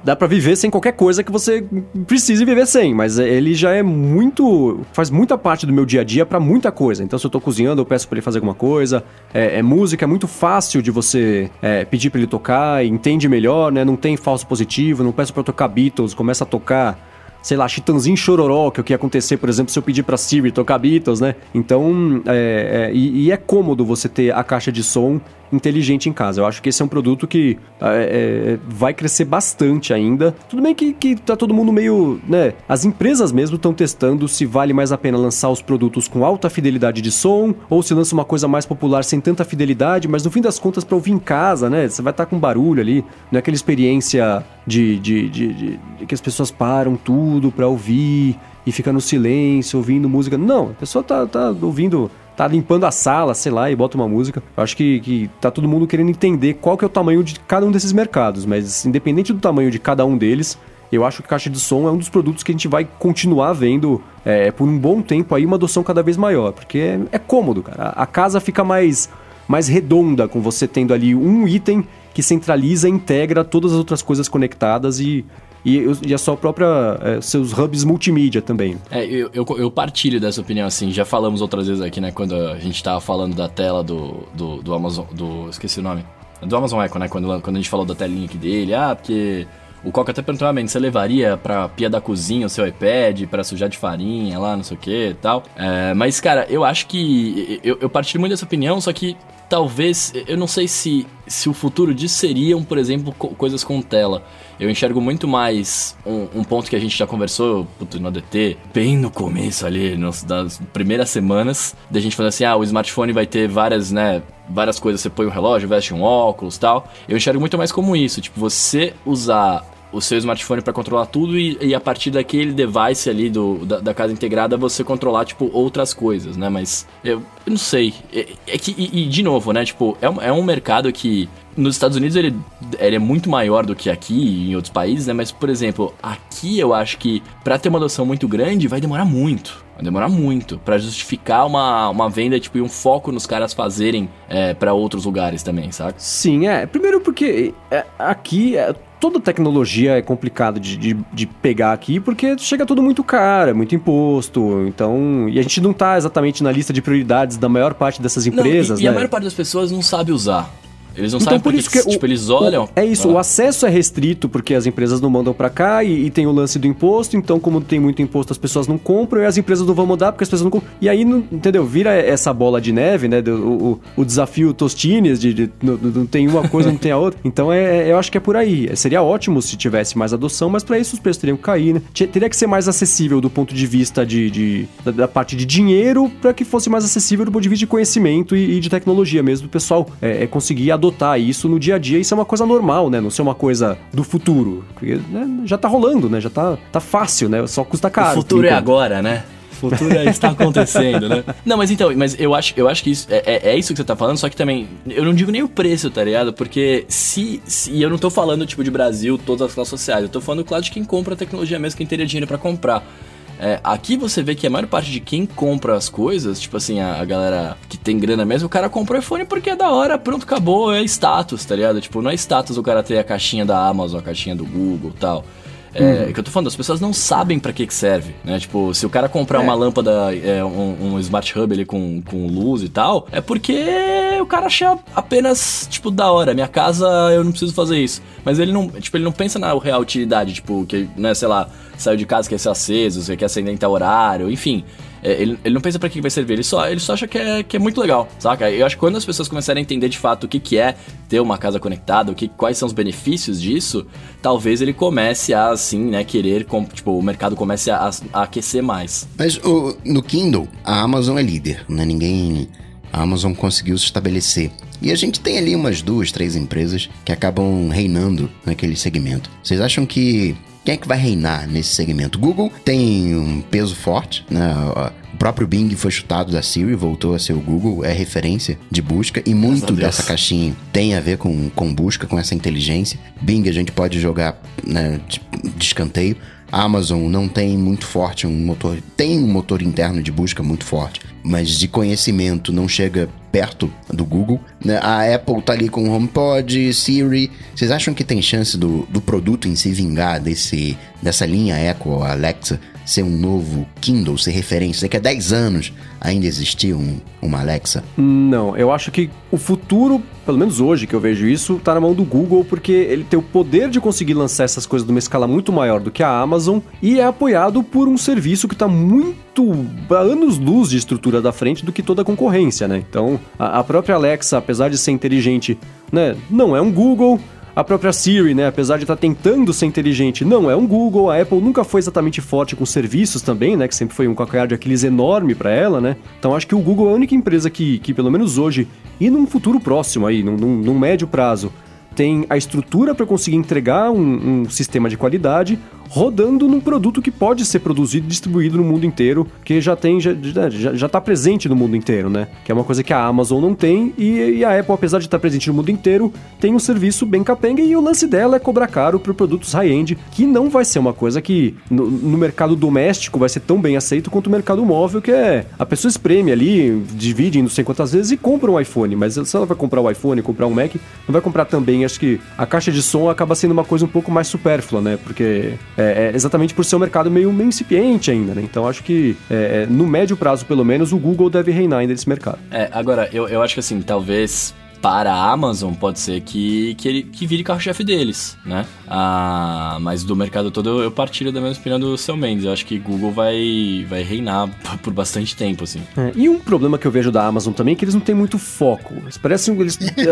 Dá, para viver sem qualquer coisa que você precise viver sem, mas ele já é muito. faz muita parte do meu dia a dia para muita coisa. Então, se eu tô cozinhando, eu peço para ele fazer alguma coisa. É, é, música, é muito fácil de você é, pedir para ele tocar, entende melhor, né? Não tem falso positivo, não peço para tocar Beatles, começa a tocar sei lá, Chitãozinho Chororó, que é o que ia acontecer, por exemplo, se eu pedir pra Siri tocar Beatles, né? Então, é, é, e, e, é cômodo você ter a caixa de som inteligente em casa. Eu acho que esse é um produto que é, é, vai crescer bastante ainda. Tudo bem que, que tá todo mundo meio, né? As empresas mesmo estão testando se vale mais a pena lançar os produtos com alta fidelidade de som ou se lança uma coisa mais popular sem tanta fidelidade, mas no fim das contas, para ouvir em casa, né? Você vai estar tá com barulho ali, não é aquela experiência de, de, de, de, de que as pessoas param tudo para ouvir e fica no silêncio ouvindo música. Não, a pessoa tá, tá ouvindo tá limpando a sala, sei lá, e bota uma música. Eu acho que, que tá todo mundo querendo entender qual que é o tamanho de cada um desses mercados, mas independente do tamanho de cada um deles, eu acho que caixa de som é um dos produtos que a gente vai continuar vendo é, por um bom tempo aí uma adoção cada vez maior, porque é, é cômodo, cara. A casa fica mais, mais redonda com você tendo ali um item que centraliza integra todas as outras coisas conectadas e e, e a sua própria. É, seus hubs multimídia também. É, eu, eu, eu, partilho dessa opinião, assim. Já falamos outras vezes aqui, né? Quando a gente tava falando da tela do, do, do Amazon. do Esqueci o nome. Do Amazon Echo, né? Quando, quando a gente falou da telinha aqui dele. Ah, porque. O Coca até perguntou, ah, você levaria pra pia da cozinha o seu iPad para sujar de farinha lá, não sei o que e tal. É, mas, cara, eu acho que. Eu, eu partilho muito dessa opinião, só que talvez. Eu não sei se, se o futuro disso seriam, por exemplo, co coisas com tela. Eu enxergo muito mais um, um, ponto que a gente já conversou puto, no ADT, bem no começo ali, nos, das primeiras semanas, da gente falando assim, ah, o smartphone vai ter várias, né, várias coisas, você põe um relógio, veste um óculos tal. Eu enxergo muito mais como isso, tipo, você usar o seu smartphone para controlar tudo e, e, a partir daquele device ali do, da, da, casa integrada você controlar, tipo, outras coisas, né? Mas eu, não sei. É, é que, e, e, de novo, né? Tipo, é um, é um mercado que nos Estados Unidos ele, ele é muito maior do que aqui e em outros países, né? Mas, por exemplo, aqui eu acho que para ter uma adoção muito grande vai demorar muito. Vai demorar muito para justificar uma, uma venda, tipo, e um foco nos caras fazerem é, para outros lugares também, sabe? Sim, é. Primeiro porque é, aqui é, toda tecnologia é complicado de, de, de, pegar aqui porque chega tudo muito caro, é muito imposto. Então. E a gente não tá exatamente na lista de prioridades da maior parte dessas empresas. Não, e, né? e a maior parte das pessoas não sabe usar. Eles não então, sabem por isso que, tipo, o, eles olham. O, é isso, ah. o acesso é restrito porque as empresas não mandam para cá e, e, tem o lance do imposto, então como tem muito imposto as pessoas não compram e as empresas não vão mudar porque as pessoas não compram. E aí, não, entendeu? Vira essa bola de neve, né? Do, o, o, desafio Tostines de, de, não, não, tem uma coisa, não tem a outra. Então é, é, eu acho que é por aí. Seria ótimo se tivesse mais adoção, mas para isso os preços teriam que cair, né? Teria que ser mais acessível do ponto de vista de, de da, da, parte de dinheiro para que fosse mais acessível do ponto de vista de conhecimento e, e de tecnologia mesmo, o pessoal é, é conseguir adotar isso no dia a dia, isso é uma coisa normal, né? Não ser uma coisa do futuro. Porque né, já tá rolando, né? Já tá, tá fácil, né? Só custa caro. O futuro é agora, né? O futuro é está acontecendo, né? *laughs* Não, mas então, mas eu acho, eu acho que isso, é, é, é, isso que você tá falando, só que também, eu não digo nem o preço, tá ligado? Porque se, se e eu não tô falando, tipo, de Brasil, todas as classes sociais, eu tô falando, claro, de quem compra a tecnologia mesmo, quem teria dinheiro para comprar. É, aqui você vê que a maior parte de quem compra as coisas, tipo assim, a, a, galera que tem grana mesmo, o cara compra o iPhone porque é da hora, pronto, acabou, é status, tá ligado? Tipo, não é status o cara ter a caixinha da Amazon, a caixinha do Google tal. É, que eu tô falando, as pessoas não sabem para que que serve, né? Tipo, se o cara comprar é. uma lâmpada, é, um, um, smart hub ali com, com luz e tal, é porque o cara acha apenas, tipo, da hora. Minha casa, eu não preciso fazer isso. Mas ele não, tipo, ele não pensa na real utilidade, tipo, que, né, sei lá, saiu de casa quer ser aceso, quer acender em tal horário, enfim. É, ele, ele não pensa para que vai servir, ele só, ele só acha que é, que é muito legal, saca? Eu acho que quando as pessoas começarem a entender de fato o que, que é ter uma casa conectada, o que, quais são os benefícios disso, talvez ele comece a, assim, né, querer, com, tipo, o mercado comece a, a aquecer mais. Mas o, no Kindle, a Amazon é líder, né? Ninguém. A Amazon conseguiu se estabelecer. E a gente tem ali umas duas, três empresas que acabam reinando naquele segmento. Vocês acham que quem é que vai reinar nesse segmento? Google tem um peso forte, né? O próprio Bing foi chutado da Siri, voltou a ser o Google, é referência de busca e muito dessa caixinha tem a ver com, com busca, com essa inteligência. Bing a gente pode jogar né, de, de escanteio. A Amazon não tem muito forte um motor, tem um motor interno de busca muito forte, mas de conhecimento não chega perto do Google. Né? A Apple tá ali com o HomePod, Siri. Vocês acham que tem chance do, do produto em se vingar desse, dessa linha Echo, Alexa, ser um novo Kindle, ser referência? Daqui a 10 anos ainda existir um, uma Alexa? Não, eu acho que o futuro, pelo menos hoje que eu vejo isso, tá na mão do Google, porque ele tem o poder de conseguir lançar essas coisas numa escala muito maior do que a Amazon e é apoiado por um serviço que está muito anos-luz de estrutura da frente do que toda a concorrência, né? Então, a, a própria Alexa, apesar de ser inteligente, né, não é um Google, a própria Siri, né, apesar de estar tá tentando ser inteligente, não é um Google. A Apple nunca foi exatamente forte com serviços também, né, que sempre foi um calcanhar de Aquiles enorme para ela, né. Então acho que o Google é a única empresa que, que pelo menos hoje e num futuro próximo aí, num, num, num médio prazo, tem a estrutura para conseguir entregar um, um, sistema de qualidade rodando num produto que pode ser produzido e distribuído no mundo inteiro, que já tem, já, já, já tá presente no mundo inteiro, né? Que é uma coisa que a Amazon não tem e, e a Apple, apesar de estar tá presente no mundo inteiro, tem um serviço bem capenga e o lance dela é cobrar caro por produtos high-end, que não vai ser uma coisa que no, no, mercado doméstico vai ser tão bem aceito quanto o mercado móvel, que é a pessoa espreme ali, divide não sei quantas vezes e compra um iPhone, mas se ela vai comprar um iPhone, comprar um Mac, não vai comprar também, acho que a caixa de som acaba sendo uma coisa um pouco mais supérflua, né? Porque é, é exatamente por ser um mercado meio, meio incipiente ainda, né? Então acho que é, é, no médio prazo, pelo menos, o Google deve reinar ainda nesse mercado. É, agora, eu, eu acho que assim, talvez para a Amazon pode ser que, que, ele, que vire carro-chefe deles, né? Ah, mas do mercado todo eu partilho da mesma opinião do seu Mendes. Eu acho que Google vai, vai reinar *laughs* por bastante tempo, assim. É, e um problema que eu vejo da Amazon também é que eles não têm muito foco. Eles parecem. Eles, é,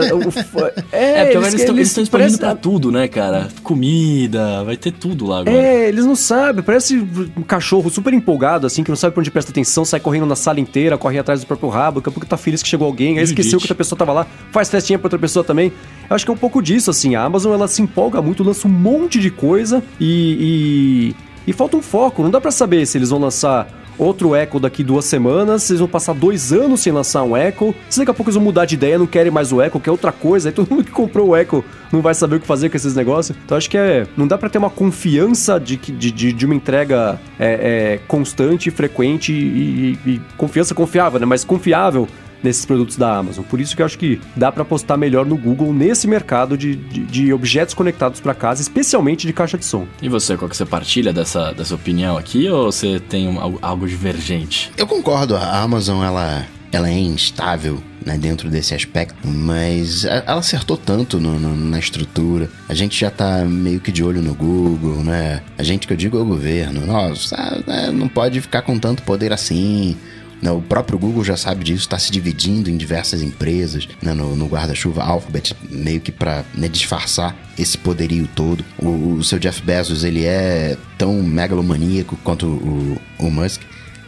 *laughs* é, é, porque eles estão expandindo pra tudo, né, cara? Comida, vai ter tudo lá agora. É, eles não sabem. Parece um cachorro super empolgado, assim, que não sabe pra onde presta atenção, sai correndo na sala inteira, corre atrás do próprio rabo, daqui a pouco tá feliz que chegou alguém, aí esqueceu que outra pessoa tava lá, faz festinha pra outra pessoa também. Eu acho que é um pouco disso, assim. A Amazon ela se empolga muito, lança um monte de coisa e. e, e falta um foco. Não dá para saber se eles vão lançar outro Echo daqui duas semanas, vocês vão passar dois anos sem lançar um Echo, se daqui a pouco eles vão mudar de ideia, não querem mais o Echo, quer outra coisa, aí todo mundo que comprou o Echo não vai saber o que fazer com esses negócios. Então acho que é. Não dá para ter uma confiança de, de, de, de uma entrega é, é, constante, frequente e, e, e confiança confiável, né? Mas confiável nesses produtos da Amazon. Por isso que eu acho que dá para apostar melhor no Google nesse mercado de, de, de objetos conectados para casa, especialmente de caixa de som. E você, qual que você partilha dessa, dessa opinião aqui ou você tem um, algo divergente? Eu concordo, a Amazon ela ela é instável né, dentro desse aspecto, mas ela acertou tanto no, no, na estrutura. A gente já tá meio que de olho no Google, né? A gente que eu digo é o governo. Nossa, né, não pode ficar com tanto poder assim. Né? O próprio Google já sabe disso, está se dividindo em diversas empresas né? no, no guarda-chuva Alphabet, meio que para né, disfarçar esse poderio todo. O, o, seu Jeff Bezos, ele é tão megalomaníaco quanto o, o Musk.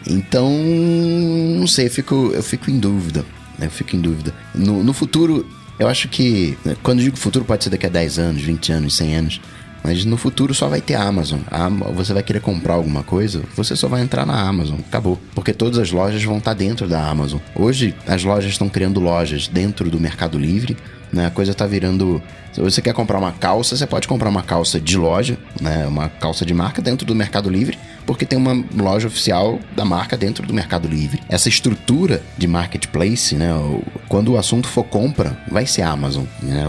Então, não sei, eu fico, eu fico em dúvida. Né? Eu fico em dúvida. No, no futuro, eu acho que. Né, quando digo futuro, pode ser daqui a 10 anos, 20 anos, 100 anos. Mas no futuro só vai ter Amazon. A, você vai querer comprar alguma coisa, você só vai entrar na Amazon. Acabou. Porque todas as lojas vão estar dentro da Amazon. Hoje, as lojas estão criando lojas dentro do Mercado Livre. Né? A coisa está virando. Se você quer comprar uma calça, você pode comprar uma calça de loja, né? uma calça de marca dentro do Mercado Livre porque tem uma loja oficial da marca dentro do Mercado Livre. Essa estrutura de marketplace, né? Quando o assunto for compra, vai ser a Amazon. Né?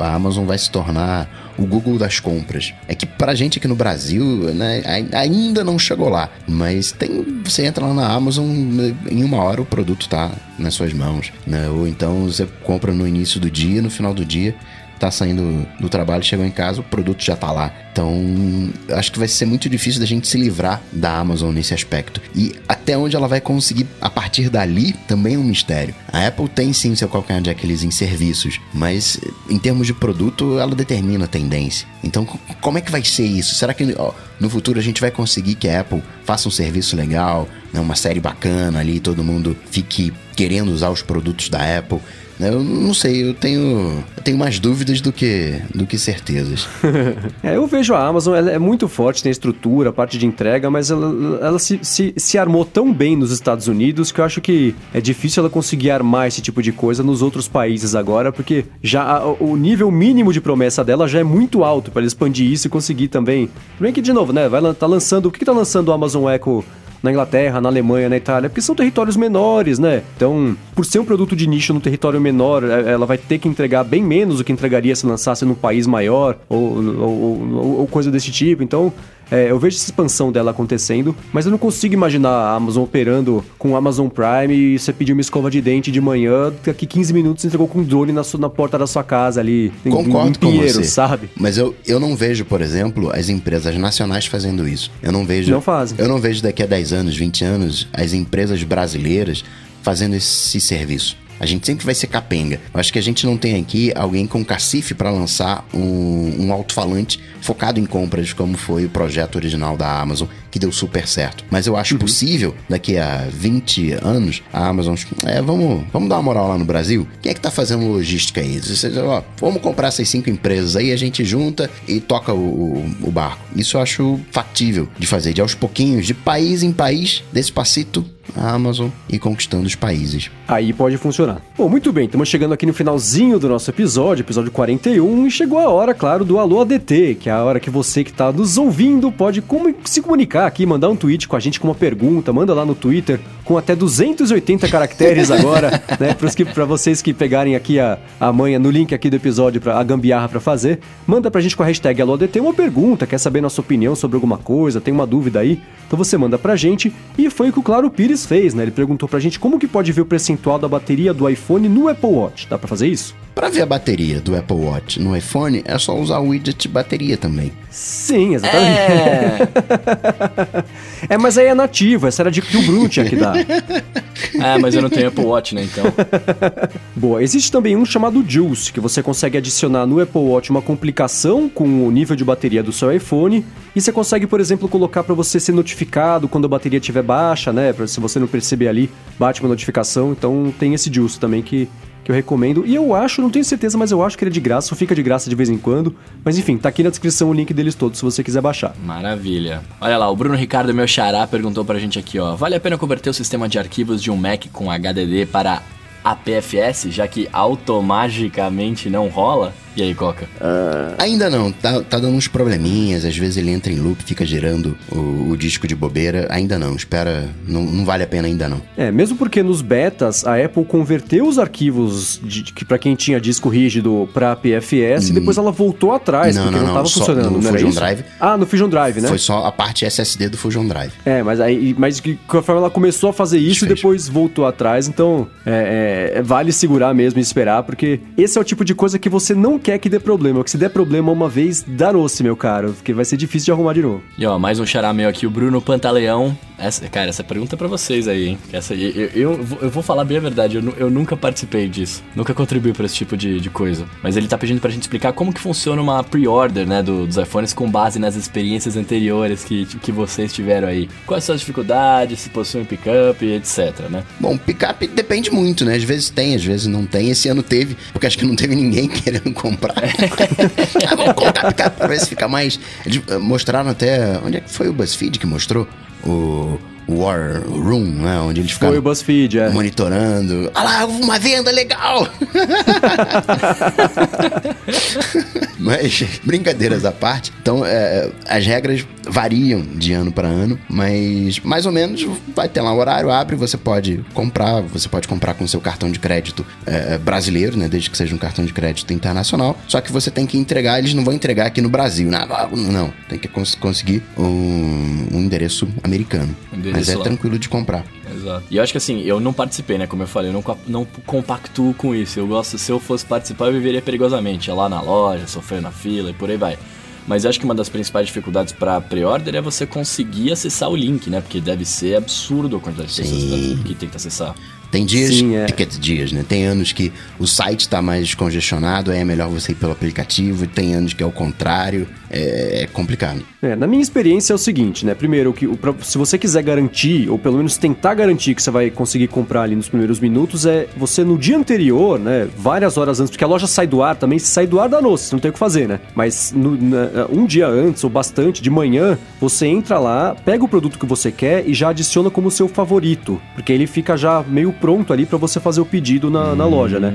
A Amazon vai se tornar o Google das compras. É que pra gente aqui no Brasil, né, ainda não chegou lá. Mas tem. Você entra lá na Amazon, né, em uma hora o produto tá nas suas mãos. Né? Ou então você compra no início do dia, no final do dia tá saindo do trabalho, chegou em casa, o produto já tá lá. Então, acho que vai ser muito difícil da gente se livrar da Amazon nesse aspecto. E até onde ela vai conseguir a partir dali também é um mistério. A Apple tem sim seu calcanhar de Aquiles em serviços, mas em termos de produto, ela determina a tendência. Então, como é que vai ser isso? Será que ó, no futuro a gente vai conseguir que a Apple faça um serviço legal, né, uma série bacana ali, todo mundo fique querendo usar os produtos da Apple? Eu não sei, eu tenho, eu tenho mais dúvidas do que, do que certezas. *laughs* é, eu vejo a Amazon, ela é muito forte, tem estrutura, parte de entrega, mas ela, ela se, se, se armou tão bem nos Estados Unidos que eu acho que é difícil ela conseguir armar esse tipo de coisa nos outros países agora, porque já o nível mínimo de promessa dela já é muito alto para expandir isso e conseguir também. Bem que, de novo, né? Vai tá lançando. O que, que tá lançando o Amazon Echo na Inglaterra, na Alemanha, na Itália, porque são territórios menores, né? Então, por ser um produto de nicho no território menor, é, ela vai ter que entregar bem menos do que entregaria se lançasse num país maior ou, ou, ou, ou coisa desse tipo. Então, é, eu vejo essa expansão dela acontecendo, mas eu não consigo imaginar a Amazon operando com o Amazon Prime e você pedir uma escova de dente de manhã, daqui 15 minutos entregou com um drone na, sua, na porta da sua casa ali. Concordo em, em Pinheiro, com você. sabe? Mas eu, eu não vejo, por exemplo, as empresas nacionais fazendo isso. Eu não vejo. Não fazem. Eu não vejo daqui a 10 anos, 20 anos, as empresas brasileiras fazendo esse serviço. A gente sempre vai ser capenga. Eu acho que a gente não tem aqui alguém com cacife para lançar um, um alto-falante focado em compras, como foi o projeto original da Amazon, que deu super certo. Mas eu acho uhum. possível, daqui a 20 anos, a Amazon. É, vamos, vamos dar uma moral lá no Brasil? Quem é que tá fazendo logística aí? Ó, vamos comprar essas cinco empresas aí, a gente junta e toca o, o, barco. Isso eu acho factível de fazer, de aos pouquinhos, de país em país, desse a Amazon e conquistando os países. Aí pode funcionar. Bom, muito bem, estamos chegando aqui no finalzinho do nosso episódio, episódio 41, e chegou a hora, claro, do Alô ADT, que é a hora que você que está nos ouvindo pode se comunicar aqui, mandar um tweet com a gente com uma pergunta, manda lá no Twitter, com até 280 caracteres agora, *laughs* né, para vocês que pegarem aqui a, a manha no link aqui do episódio, pra, a gambiarra para fazer, manda pra gente com a hashtag AlôADT uma pergunta, quer saber nossa opinião sobre alguma coisa, tem uma dúvida aí, então você manda pra gente, e foi o que o Claro Pires fez, né? Ele perguntou pra gente como que pode ver o percentual da bateria do iPhone no Apple Watch. Dá pra fazer isso? Para ver a bateria do Apple Watch no iPhone, é só usar o widget de bateria também. Sim, exatamente. É, *laughs* é mas aí é nativo, essa era a dica que o Bruno tinha que dar. *laughs* é, mas eu não tenho Apple Watch, né, então. *laughs* Boa, existe também um chamado Juice, que você consegue adicionar no Apple Watch uma complicação com o nível de bateria do seu iPhone, e você consegue, por exemplo, colocar para você ser notificado quando a bateria estiver baixa, né, se você não perceber ali, bate uma notificação, então tem esse Juice também que que eu recomendo. E eu acho, não tenho certeza, mas eu acho que ele é de graça, fica de graça de vez em quando. Mas enfim, tá aqui na descrição o link deles todos, se você quiser baixar. Maravilha. Olha lá, o Bruno Ricardo, meu xará, perguntou pra gente aqui, ó. Vale a pena converter o sistema de arquivos de um Mac com HDD para APFS, já que automaticamente não rola? E aí, Coca? Uh... Ainda não, tá, tá dando uns probleminhas, às vezes ele entra em loop, fica girando o, o disco de bobeira. Ainda não, espera, não, não, vale a pena ainda não. É, mesmo porque nos betas a Apple converteu os arquivos de, que para quem tinha disco rígido para PFS hum... e depois ela voltou atrás, não, porque não, não, não tava funcionando, no Fusion Drive. Ah, no Fusion Drive, né? Foi só a parte SSD do Fusion Drive. É, mas aí, mas que conforme ela começou a fazer isso, e depois voltou atrás, então é, é, vale segurar mesmo e esperar, porque esse é o tipo de coisa que você não quer que dê problema. Porque se der problema uma vez, danou-se, meu caro. Porque vai ser difícil de arrumar de novo. E ó, mais um xará meu aqui, o Bruno Pantaleão. Essa, cara, essa pergunta é pra vocês aí, hein? Essa, eu, eu, eu, eu vou falar bem a verdade, eu, eu nunca participei disso. Nunca contribuí pra esse tipo de, de coisa. Mas ele tá pedindo pra gente explicar como que funciona uma pre-order, né, do, dos iPhones com base nas experiências anteriores que, que vocês tiveram aí. Quais são as dificuldades, se possuem pickup, etc, né? Bom, pickup depende muito, né? Às vezes tem, às vezes não tem. Esse ano teve, porque acho que não teve ninguém *laughs* querendo comprar. *laughs* Vamos colocar pra ver se fica mais. Mostraram até. Onde é que foi o BuzzFeed que mostrou? O. War Room, né? Onde eles ficaram Foi o BuzzFeed, é. monitorando. Ah lá, uma venda legal! *laughs* Mas, brincadeiras à parte, então, é, as regras variam de ano para ano, mas mais ou menos vai ter lá o horário, abre, você pode comprar, você pode comprar com seu cartão de crédito é, brasileiro, né? Desde que seja um cartão de crédito internacional. Só que você tem que entregar, eles não vão entregar aqui no Brasil, né? não. Tem que cons conseguir um, um endereço americano. Endereço mas é lá. tranquilo de comprar. Exato. E eu acho que assim, eu não participei, né? Como eu falei, eu não, não compactuo com isso. Eu gosto, se eu fosse participar, eu viveria perigosamente. Ia lá na loja, sofrer na fila e por aí vai. Mas eu acho que uma das principais dificuldades para pre-order é você conseguir acessar o link, né? Porque deve ser absurdo a quantidade de pessoas que tem que acessar. Tem dias, Sim, é. dias, né? Tem anos que o site está mais congestionado, aí é melhor você ir pelo aplicativo, tem anos que é o contrário, é, é complicado. É, na minha experiência é o seguinte, né? Primeiro, que se você quiser garantir, ou pelo menos tentar garantir que você vai conseguir comprar ali nos primeiros minutos, é você no dia anterior, né? Várias horas antes, porque a loja sai do ar também, se sai do ar da noite, você não tem o que fazer, né? Mas no, na, um dia antes, ou bastante, de manhã, você entra lá, pega o produto que você quer e já adiciona como seu favorito, porque ele fica já meio pronto ali para você fazer o pedido na, hum, na loja, né?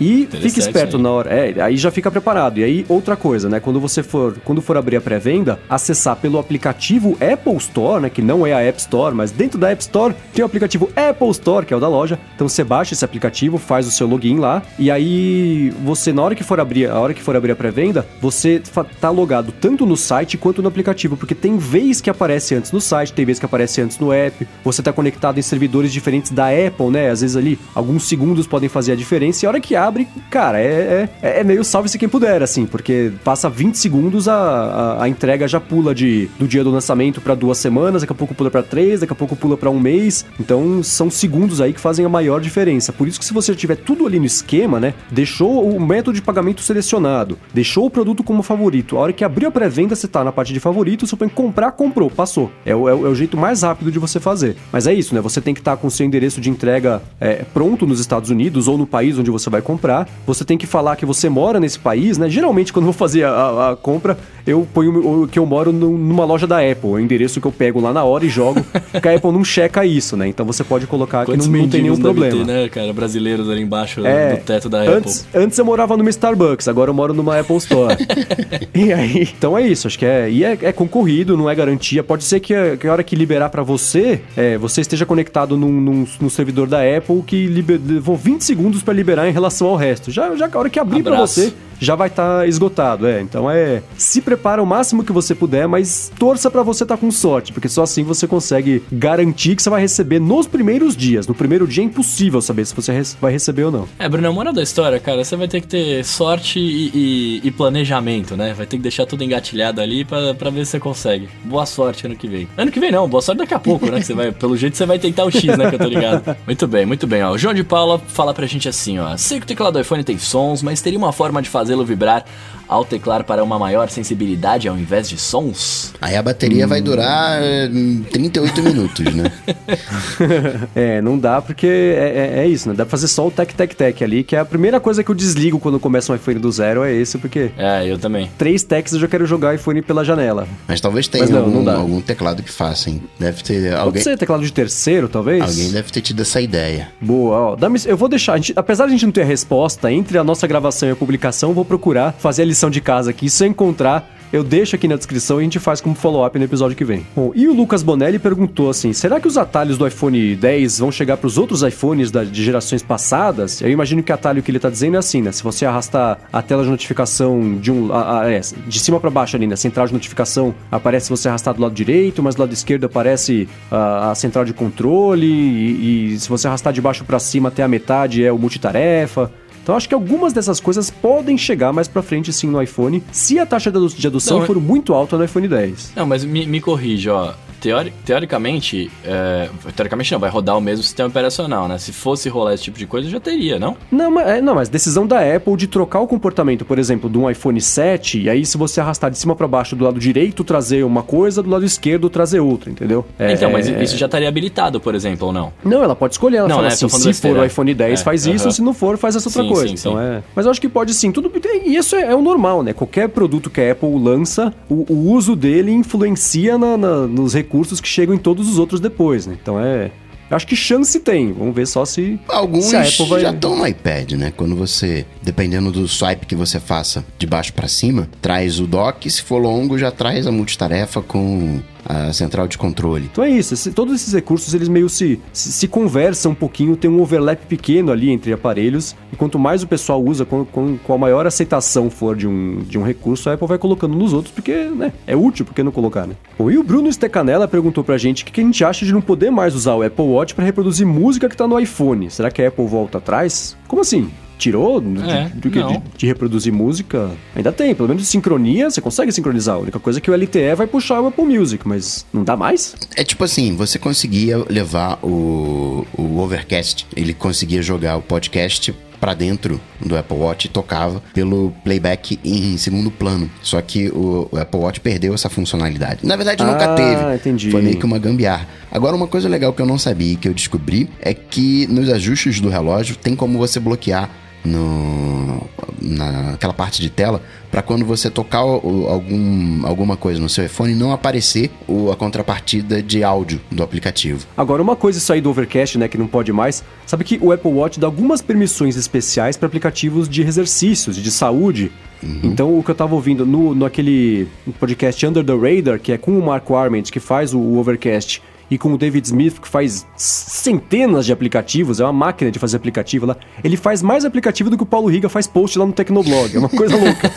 E fique esperto na hora. É, aí já fica preparado. E aí, outra coisa, né? Quando você for, quando for abrir a pré-venda, acessar pelo aplicativo Apple Store, né? Que não é a App Store, mas dentro da App Store tem o aplicativo Apple Store, que é o da loja. Então você baixa esse aplicativo, faz o seu login lá, e aí você, na hora que for abrir, a hora que for abrir a pré-venda, você tá logado tanto no site quanto no aplicativo, porque tem vez que aparece antes no site, tem vez que aparece antes no app, você tá conectado em servidores diferentes da Apple, né? Às vezes ali, alguns segundos podem fazer a diferença, e a hora que abre, cara, é, é, é meio salve-se quem puder, assim, porque passa 20 segundos, a, a, a entrega já pula de, do dia do lançamento para duas semanas, daqui a pouco pula para três, daqui a pouco pula para um mês. Então são segundos aí que fazem a maior diferença. Por isso que se você tiver tudo ali no esquema, né, deixou o método de pagamento selecionado, deixou o produto como favorito, a hora que abriu a pré-venda, você tá na parte de favorito, você põe comprar, comprou, passou. É o, é, o, é o jeito mais rápido de você fazer. Mas é isso, né? Você tem que estar tá com o seu endereço de entrega é, pronto nos Estados Unidos ou no país onde você vai comprar. Você tem que falar que você mora nesse país, né? Geralmente, quando eu vou fazer a, a, a compra, eu ponho que eu moro numa loja da Apple, o endereço que eu pego lá na hora e jogo, que a Apple não checa isso, né? Então você pode colocar que não, não tem nenhum problema. Ter, né, cara, brasileiros ali embaixo é, do teto da antes, Apple. Antes eu morava numa Starbucks, agora eu moro numa Apple Store. *laughs* e aí, então é isso, acho que é, e é, é concorrido, não é garantia. Pode ser que, a, que a hora que liberar para você, é, você esteja conectado num, num, num, servidor da Apple que liber, levou 20 segundos para liberar em relação ao resto. Já, já a hora que abrir para você, já vai estar tá esgotado, é. Então é, se prepara o máximo que você puder, mas torça para você estar tá com sorte, porque só assim você consegue garantir que você vai receber nos primeiros dias. No primeiro dia é impossível saber se você vai receber ou não. É, Bruno, moral da história, cara, você vai ter que ter sorte e, e, e planejamento, né? Vai ter que deixar tudo engatilhado ali para ver se você consegue. Boa sorte ano que vem. Ano que vem não, boa sorte daqui a pouco, né? Que você vai, *laughs* pelo jeito você vai tentar o X, né? Que eu tô ligado. Muito bem, muito bem, ó. O João de Paula fala pra gente assim, ó. Sei que o teclado do iPhone tem sons, mas teria uma forma de fazê-lo vibrar ao teclar para uma maior sensibilidade ao invés de sons? Aí a bateria hum. vai durar 38 eh, minutos, né? *laughs* é, não dá porque é, é, é, isso, né? Dá pra fazer só o tec-tec-tec ali, que é a primeira coisa que eu desligo quando começa um iPhone do zero, é esse, porque... É, eu também. Três tecs eu já quero jogar o iPhone pela janela. Mas talvez tenha Mas não, algum, não algum, teclado que faça, hein? Deve ter alguém... Pode ser teclado de terceiro, talvez? Alguém deve ter tido essa ideia. Boa, ó. Eu vou deixar, gente, apesar de a gente não ter a resposta entre a nossa gravação e a publicação, eu vou procurar fazer a lição de casa aqui. Se eu encontrar, eu deixo aqui na descrição e a gente faz como follow-up no episódio que vem. Bom, e o Lucas Bonelli perguntou assim: será que os atalhos do iPhone 10 vão chegar para os outros iPhones da, de gerações passadas? Eu imagino que o atalho que ele está dizendo é assim, né? Se você arrastar a tela de notificação de um. A, a, é, de cima para baixo ali, né? Central de notificação aparece você arrastar do lado direito, mas do lado esquerdo aparece a, a central de controle, e, e se você arrastar de baixo para cima até a metade é o multitarefa. Então acho que algumas dessas coisas podem chegar mais pra frente sim no iPhone, se a taxa de adoção não, for muito alta no iPhone 10. Não, mas me, me corrige, ó teori teoricamente, é, teoricamente não, vai rodar o mesmo sistema operacional, né? Se fosse rolar esse tipo de coisa, já teria, não? Não, mas, é, não, mas decisão da Apple de trocar o comportamento, por exemplo, de um iPhone 7, e aí se você arrastar de cima para baixo do lado direito, trazer uma coisa, do lado esquerdo, trazer outra, entendeu? É, então, mas é, isso já estaria habilitado, por exemplo, ou não? Não, ela pode escolher, ela não, fala né, assim, se for o iPhone 10 é, faz isso, uh -huh. se não for, faz essa outra sim, coisa. Sim, então sim. é... Mas eu acho que pode sim, tudo... E isso é, é, o normal, né? Qualquer produto que a Apple lança, o, o uso dele influencia na, na, nos recursos que chegam em todo todos os outros depois, né? Então é acho que chance tem. Vamos ver só se. Alguns se a Apple vai... já estão no iPad, né? Quando você, dependendo do swipe que você faça de baixo para cima, traz o dock. Se for longo, já traz a multitarefa com a central de controle. Então é isso, todos esses recursos eles meio se, se, se, conversam um pouquinho, tem um overlap pequeno ali entre aparelhos, e quanto mais o pessoal usa, com, com, com a maior aceitação for de um, de um recurso, a Apple vai colocando nos outros, porque né, é útil, por que não colocar, né? Bom, e o Bruno Stecanella perguntou pra gente o que, que a gente acha de não poder mais usar o Apple Watch para reproduzir música que tá no iPhone. Será que a Apple volta atrás? Como assim? Tirou é, do, que de, de, reproduzir música. Ainda tem, pelo menos sincronia, você consegue sincronizar. A única coisa é que o LTE vai puxar o Apple Music, mas não dá mais? É tipo assim, você conseguia levar o, o Overcast, ele conseguia jogar o podcast para dentro do Apple Watch e tocava pelo playback em segundo plano. Só que o, o Apple Watch perdeu essa funcionalidade. Na verdade, nunca ah, teve. Entendi. Foi meio que uma gambiarra. Agora, uma coisa legal que eu não sabia e que eu descobri é que nos ajustes do relógio tem como você bloquear no, naquela parte de tela para quando você tocar o, algum, alguma coisa no seu iPhone não aparecer o, a contrapartida de áudio do aplicativo. Agora, uma coisa isso aí do Overcast, né, que não pode mais, sabe que o Apple Watch dá algumas permissões especiais para aplicativos de exercícios, de saúde. Uhum. Então, o que eu tava ouvindo no, no aquele podcast Under the Radar, que é com o Marco Arment, que faz o, o Overcast, e com o David Smith, que faz centenas de aplicativos, é uma máquina de fazer aplicativo lá. Ele faz mais aplicativo do que o Paulo Riga faz post lá no Tecnoblog. É uma coisa louca.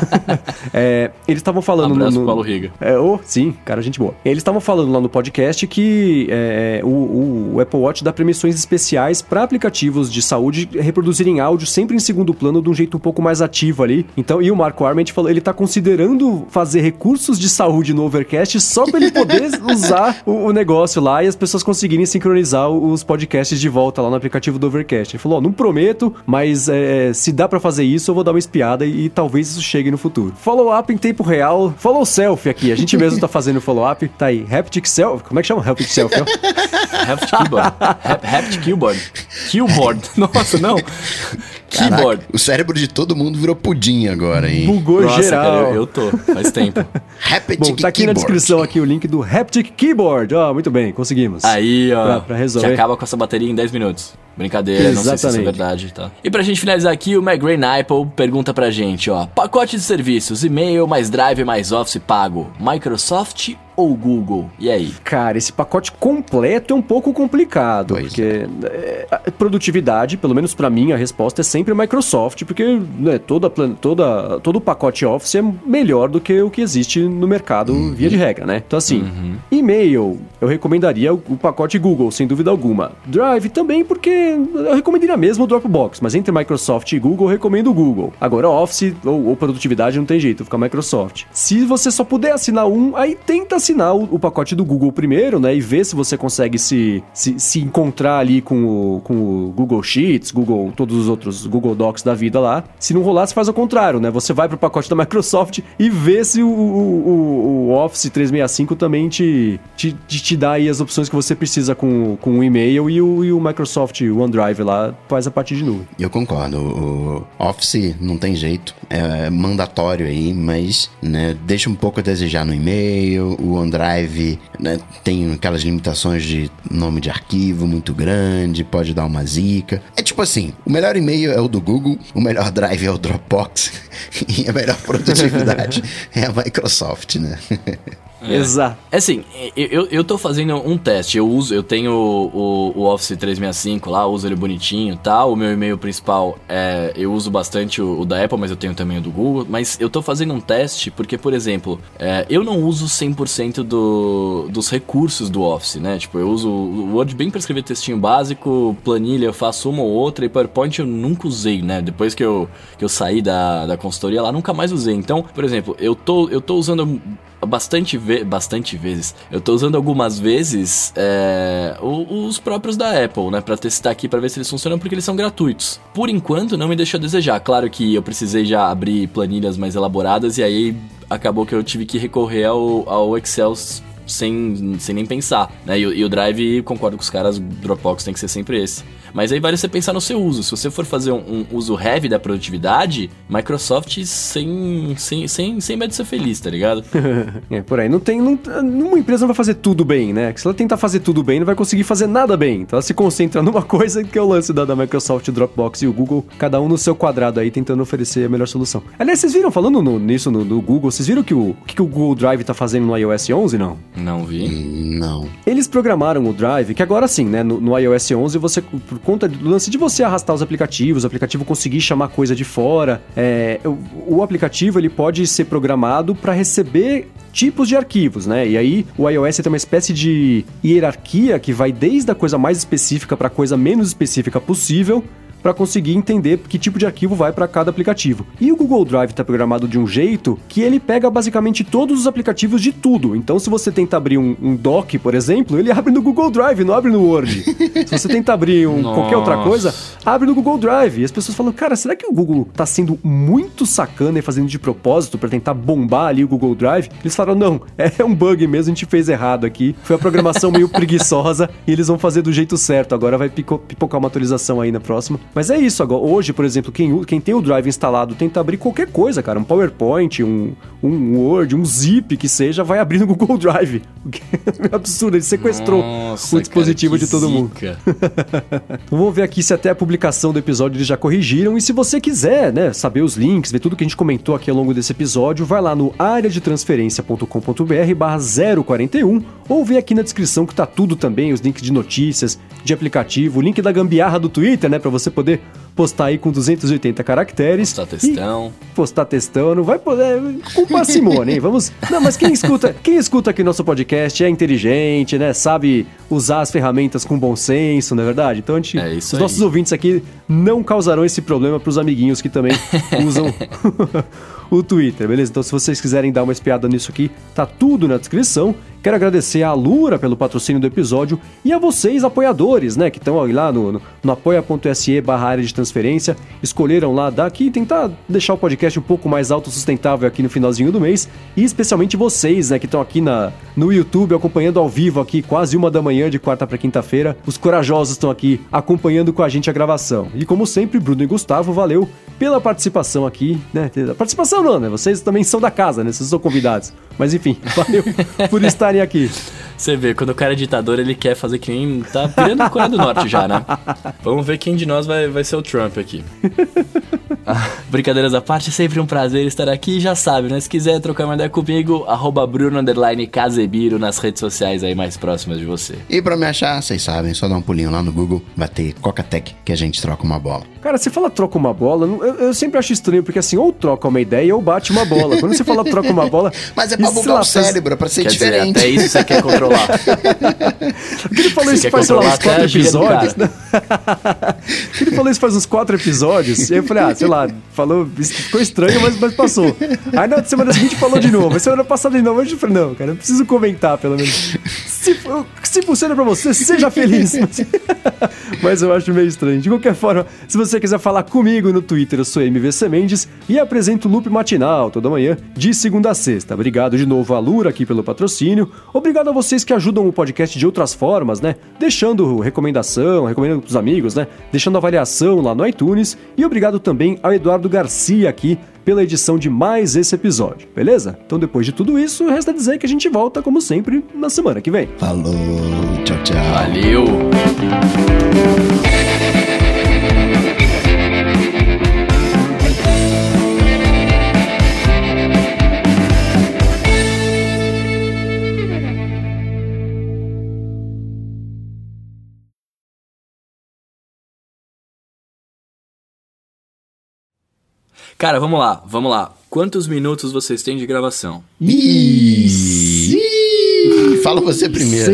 *laughs* é, eles estavam falando Abraço no, no. Paulo Riga. É, oh, sim, cara, gente boa. Eles estavam falando lá no podcast que é, o, o, Apple Watch dá permissões especiais para aplicativos de saúde reproduzirem áudio sempre em segundo plano de um jeito um pouco mais ativo ali. Então, e o Marco Arment falou, ele tá considerando fazer recursos de saúde no Overcast só para ele poder *laughs* usar o, o negócio lá e as pessoas conseguirem sincronizar os podcasts de volta lá no aplicativo do Overcast. Ele falou: ó, não prometo, mas é, se dá para fazer isso, eu vou dar uma espiada e, e, talvez isso chegue no futuro. Follow-up em tempo real, follow selfie aqui. A gente mesmo tá *laughs* fazendo follow-up. Tá aí, Haptic Selfie. Como é que chama? Haptic Selfie? *laughs* Haptic Keyboard. Haptic Keyboard. Keyboard. *laughs* Nossa, não. Caraca, Keyboard. O cérebro de todo mundo virou pudim agora, hein? Bugou Nossa, geral. Cara, eu, eu, tô, faz tempo. Haptic Bom, tá aqui Keyboard. na descrição aqui o link do Haptic Keyboard. Ó, oh, muito bem, conseguimos. Aí, ó. Pra, pra resolver. Que acaba com essa bateria em 10 minutos. Brincadeira, Exatamente. não sei se isso é verdade, tá? E pra gente finalizar aqui, o McGrain Apple pergunta pra gente, ó. Pacote de serviços, e-mail, mais Drive, mais Office pago. Microsoft ou Google? E aí? Cara, esse pacote completo é um pouco complicado, pois porque é. É, produtividade, pelo menos para mim, a resposta é sempre Microsoft, porque né, toda, toda, todo o pacote Office é melhor do que o que existe no mercado uhum. via de regra, né? Então assim, uhum. e-mail, eu recomendaria o, o, pacote Google, sem dúvida alguma. Drive também, porque eu recomendaria mesmo o Dropbox, mas entre Microsoft e Google, eu recomendo o Google. Agora, Office ou, ou produtividade não tem jeito, fica Microsoft. Se você só puder assinar um, aí tenta assinar o, o, pacote do Google primeiro, né? E ver se você consegue se, se, se encontrar ali com o, com o Google Sheets, Google, todos os outros Google Docs da vida lá. Se não rolar, você faz o contrário, né? Você vai pro pacote da Microsoft e vê se o, o, o Office 365 também te, te, te, dá aí as opções que você precisa com, com o e-mail e o, e o Microsoft OneDrive lá faz a partir de nuvem. Eu concordo. O Office não tem jeito, é mandatório aí, mas né, deixa um pouco a desejar no e-mail, o OneDrive né, tem aquelas limitações de nome de arquivo muito grande, pode dar uma zica. É tipo assim, o melhor e-mail é o do Google, o melhor *laughs* Drive é o Dropbox *laughs* e a melhor produtividade *laughs* é a Microsoft, né? É. Exato. É assim, eu, eu tô fazendo um teste. Eu uso, eu tenho o, o, Office 365 lá, uso ele bonitinho tal. Tá? O meu e-mail principal é. Eu uso bastante o, o, da Apple, mas eu tenho também o do Google. Mas eu tô fazendo um teste porque, por exemplo, é, eu não uso 100% do, dos recursos do Office, né? Tipo, eu uso o Word bem pra escrever textinho básico, planilha eu faço uma ou outra, e PowerPoint eu nunca usei, né? Depois que eu, que eu saí da, da consultoria lá, nunca mais usei. Então, por exemplo, eu tô, eu tô usando bastante, ve bastante vezes. Eu tô usando algumas vezes é, os próprios da Apple, né? Pra testar aqui pra ver se eles funcionam, porque eles são gratuitos. Por enquanto, não me deixou a desejar. Claro que eu precisei já abrir planilhas mais elaboradas e aí acabou que eu tive que recorrer ao, ao Excel sem, sem nem pensar, né? E, e, o Drive, concordo com os caras, Dropbox tem que ser sempre esse. Mas aí vale você pensar no seu uso. Se você for fazer um, um uso heavy da produtividade, Microsoft sem, sem, sem, sem medo de ser feliz, tá ligado? *laughs* é, por aí. Não tem. Não, uma empresa não vai fazer tudo bem, né? Se ela tentar fazer tudo bem, não vai conseguir fazer nada bem. Então ela se concentra numa *laughs* coisa que é o lance da, da Microsoft, Dropbox e o Google, cada um no seu quadrado aí, tentando oferecer a melhor solução. Aliás, vocês viram, falando no, nisso no, no, Google, vocês viram que o, que, que o Google Drive tá fazendo no iOS 11, não? Não vi. Não. Eles programaram o Drive, que agora sim, né? No, no iOS 11, você, por conta do lance de você arrastar os aplicativos, o aplicativo conseguir chamar coisa de fora, é, o, o aplicativo ele pode ser programado para receber tipos de arquivos, né? E aí o iOS tem uma espécie de hierarquia que vai desde a coisa mais específica para a coisa menos específica possível para conseguir entender que tipo de arquivo vai para cada aplicativo. E o Google Drive está programado de um jeito que ele pega basicamente todos os aplicativos de tudo. Então, se você tenta abrir um, um doc, por exemplo, ele *laughs* abre no Google Drive, não abre no Word. se você tenta abrir um, *laughs* qualquer outra coisa, abre no Google Drive. E as pessoas falam, cara, será que o Google está sendo muito sacana e fazendo de propósito para tentar bombar ali o Google Drive? Eles falaram, não, *laughs* é um bug mesmo, a gente fez errado aqui. Foi a programação meio preguiçosa e eles vão fazer do jeito certo. Agora vai pipocar uma atualização aí na próxima. Mas é isso agora. Hoje, por exemplo, quem, quem tem o Drive instalado tenta abrir qualquer coisa, cara. Um PowerPoint, um, um Word, um Zip que seja, vai abrir no Google Drive. *laughs* É absurdo, ele sequestrou Nossa, o dispositivo cara, de todo zica. mundo. *laughs* então vamos ver aqui se até a publicação do episódio eles já corrigiram. E se você quiser, né, saber os links, ver tudo que a gente comentou aqui ao longo desse episódio, vai lá no areadetransferência.com.br barra 041 ou vê aqui na descrição que tá tudo também, os links de notícias, de aplicativo, o link da gambiarra do Twitter, né, para você poder postar aí com 280 caracteres. Postar textão. Postar textão, não vai poder. Culpa a Simone, hein? *laughs* Vamos. Não, mas quem escuta, quem escuta aqui nosso podcast é inteligente, né? Sabe usar as ferramentas com bom senso, não é verdade? Então a gente, é os aí. nossos ouvintes aqui não causarão esse problema para os amiguinhos que também *laughs* usam *laughs* o Twitter, beleza? Então se vocês quiserem dar uma espiada nisso aqui, tá tudo na descrição. Quero agradecer a Lura pelo patrocínio do episódio e a vocês, apoiadores, né, que estão lá no, no, no apoia.se barra área de transferência, escolheram lá daqui tentar deixar o podcast um pouco mais autossustentável aqui no finalzinho do mês, e especialmente vocês, né, que estão aqui na, no YouTube acompanhando ao vivo aqui, quase uma da manhã de quarta para quinta-feira. Os corajosos estão aqui acompanhando com a gente a gravação. E como sempre, Bruno e Gustavo, valeu pela participação aqui, né? Participação não, né? Vocês também são da casa, né? Vocês são convidados. Mas enfim, *laughs* valeu por estarem aqui. Você vê, quando o cara é ditador, ele quer fazer que nem. Tá virando Coreia do Norte já, né? Vamos ver quem de nós vai, vai ser o Trump aqui. Ah, *laughs* brincadeiras à parte, sempre um prazer estar aqui. Já sabe, né? Se quiser trocar uma ideia comigo, arroba Bruno Casebiro nas redes sociais aí mais próximas de você. E pra me achar, vocês sabem, só dar um pulinho lá no Google, bater Coca-Tech, que a gente troca uma bola. Cara, você fala troca uma bola, eu, eu, sempre acho estranho, porque assim, ou troca uma ideia ou bate uma bola. Quando você fala troca uma bola. *laughs* Mas é pra bugar o cérebro, é pra ser diferente. Dizer, até isso você quer controlar. *laughs* *laughs* ele falou isso faz, sei lá, uns quatro episódios. Né? *laughs* ele falou isso faz uns quatro episódios. E eu falei, ah, sei lá, falou, ficou estranho, mas, mas passou. Aí na semana seguinte falou de novo. A semana passada de novo. Eu falei, não, cara, eu preciso comentar pelo menos. Se, se funciona pra você, seja feliz. Mas, *laughs* mas eu acho meio estranho. De qualquer forma, se você quiser falar comigo no Twitter, eu sou MVC Mendes e apresento o Loop Matinal toda manhã, de segunda a sexta. Obrigado de novo a Lura aqui pelo patrocínio. Obrigado a vocês que ajudam o podcast de outras formas, né? Deixando recomendação, recomendando pros amigos, né? Deixando avaliação lá no iTunes. E obrigado também ao Eduardo Garcia aqui pela edição de mais esse episódio, beleza? Então depois de tudo isso, resta dizer que a gente volta, como sempre, na semana que vem. Falou, tchau, tchau. Valeu! Cara, vamos lá, vamos lá. Quantos minutos vocês têm de gravação? Ih, Fala você primeiro.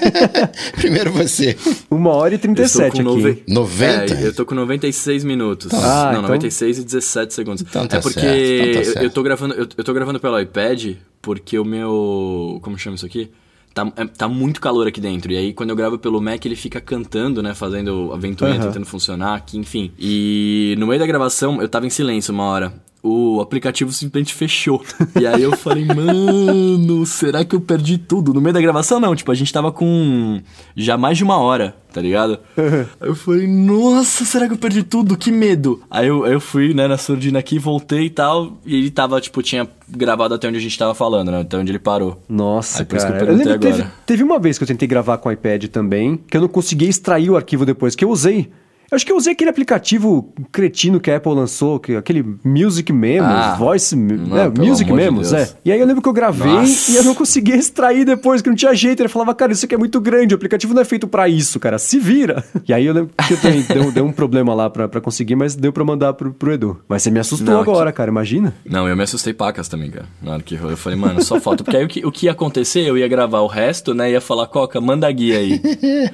*laughs* primeiro você. Uma hora e 37 nove... aqui. 90? É, eu tô com 96 minutos. Ah, Não, então... 96 e 17 segundos. Então tá é porque certo, então tá certo. Eu, eu, tô gravando, eu, eu tô gravando pelo iPad porque o meu... Como chama isso aqui? Tá, é, tá muito calor aqui dentro. E aí, quando eu gravo pelo Mac, ele fica cantando, né? Fazendo a ventoinha, uhum. tentando funcionar aqui, enfim. E no meio da gravação, eu tava em silêncio uma hora. O aplicativo simplesmente fechou. E aí eu falei, mano, será que eu perdi tudo? No meio da gravação, não. Tipo, a gente tava com já mais de uma hora, tá ligado? *laughs* aí eu falei, nossa, será que eu perdi tudo? Que medo. Aí eu, eu fui, né, na surdina aqui, voltei e tal. E ele tava, tipo, tinha gravado até onde a gente tava falando, né? Até onde ele parou. Nossa, Aí por isso cara. que eu perguntei lembro, teve, agora. teve uma vez que eu tentei gravar com o iPad também, que eu não conseguia extrair o arquivo depois, que eu usei. Acho que eu usei aquele aplicativo cretino que a Apple lançou, que, aquele Music Memos, Ah, Voice... não, é, Music de Memos, Deus. é. E aí eu lembro que eu gravei Nossa. e eu não conseguia extrair depois, que não tinha jeito. Ele falava, cara, isso aqui é muito grande, o aplicativo não é feito pra isso, cara, se vira. *laughs* E aí eu lembro que eu também deu, deu um problema lá pra, pra conseguir, mas deu pra mandar pro, pro Edu. Mas você me assustou Não, agora, cara, imagina. Não, eu me assustei pacas também, cara. Na hora que eu falei, mano, só falta. Porque aí o que, o que ia acontecer, eu ia gravar o resto, né? Ia falar, Coca, manda a guia aí.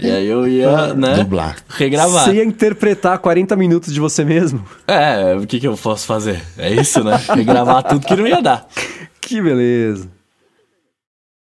e aí eu ia, *laughs* né? Dublar. Regravar. Você ia interpretar 40 minutos de você mesmo. É, o que, que eu posso fazer? É isso, né? Regravar tudo que não ia dar. *laughs* Que beleza.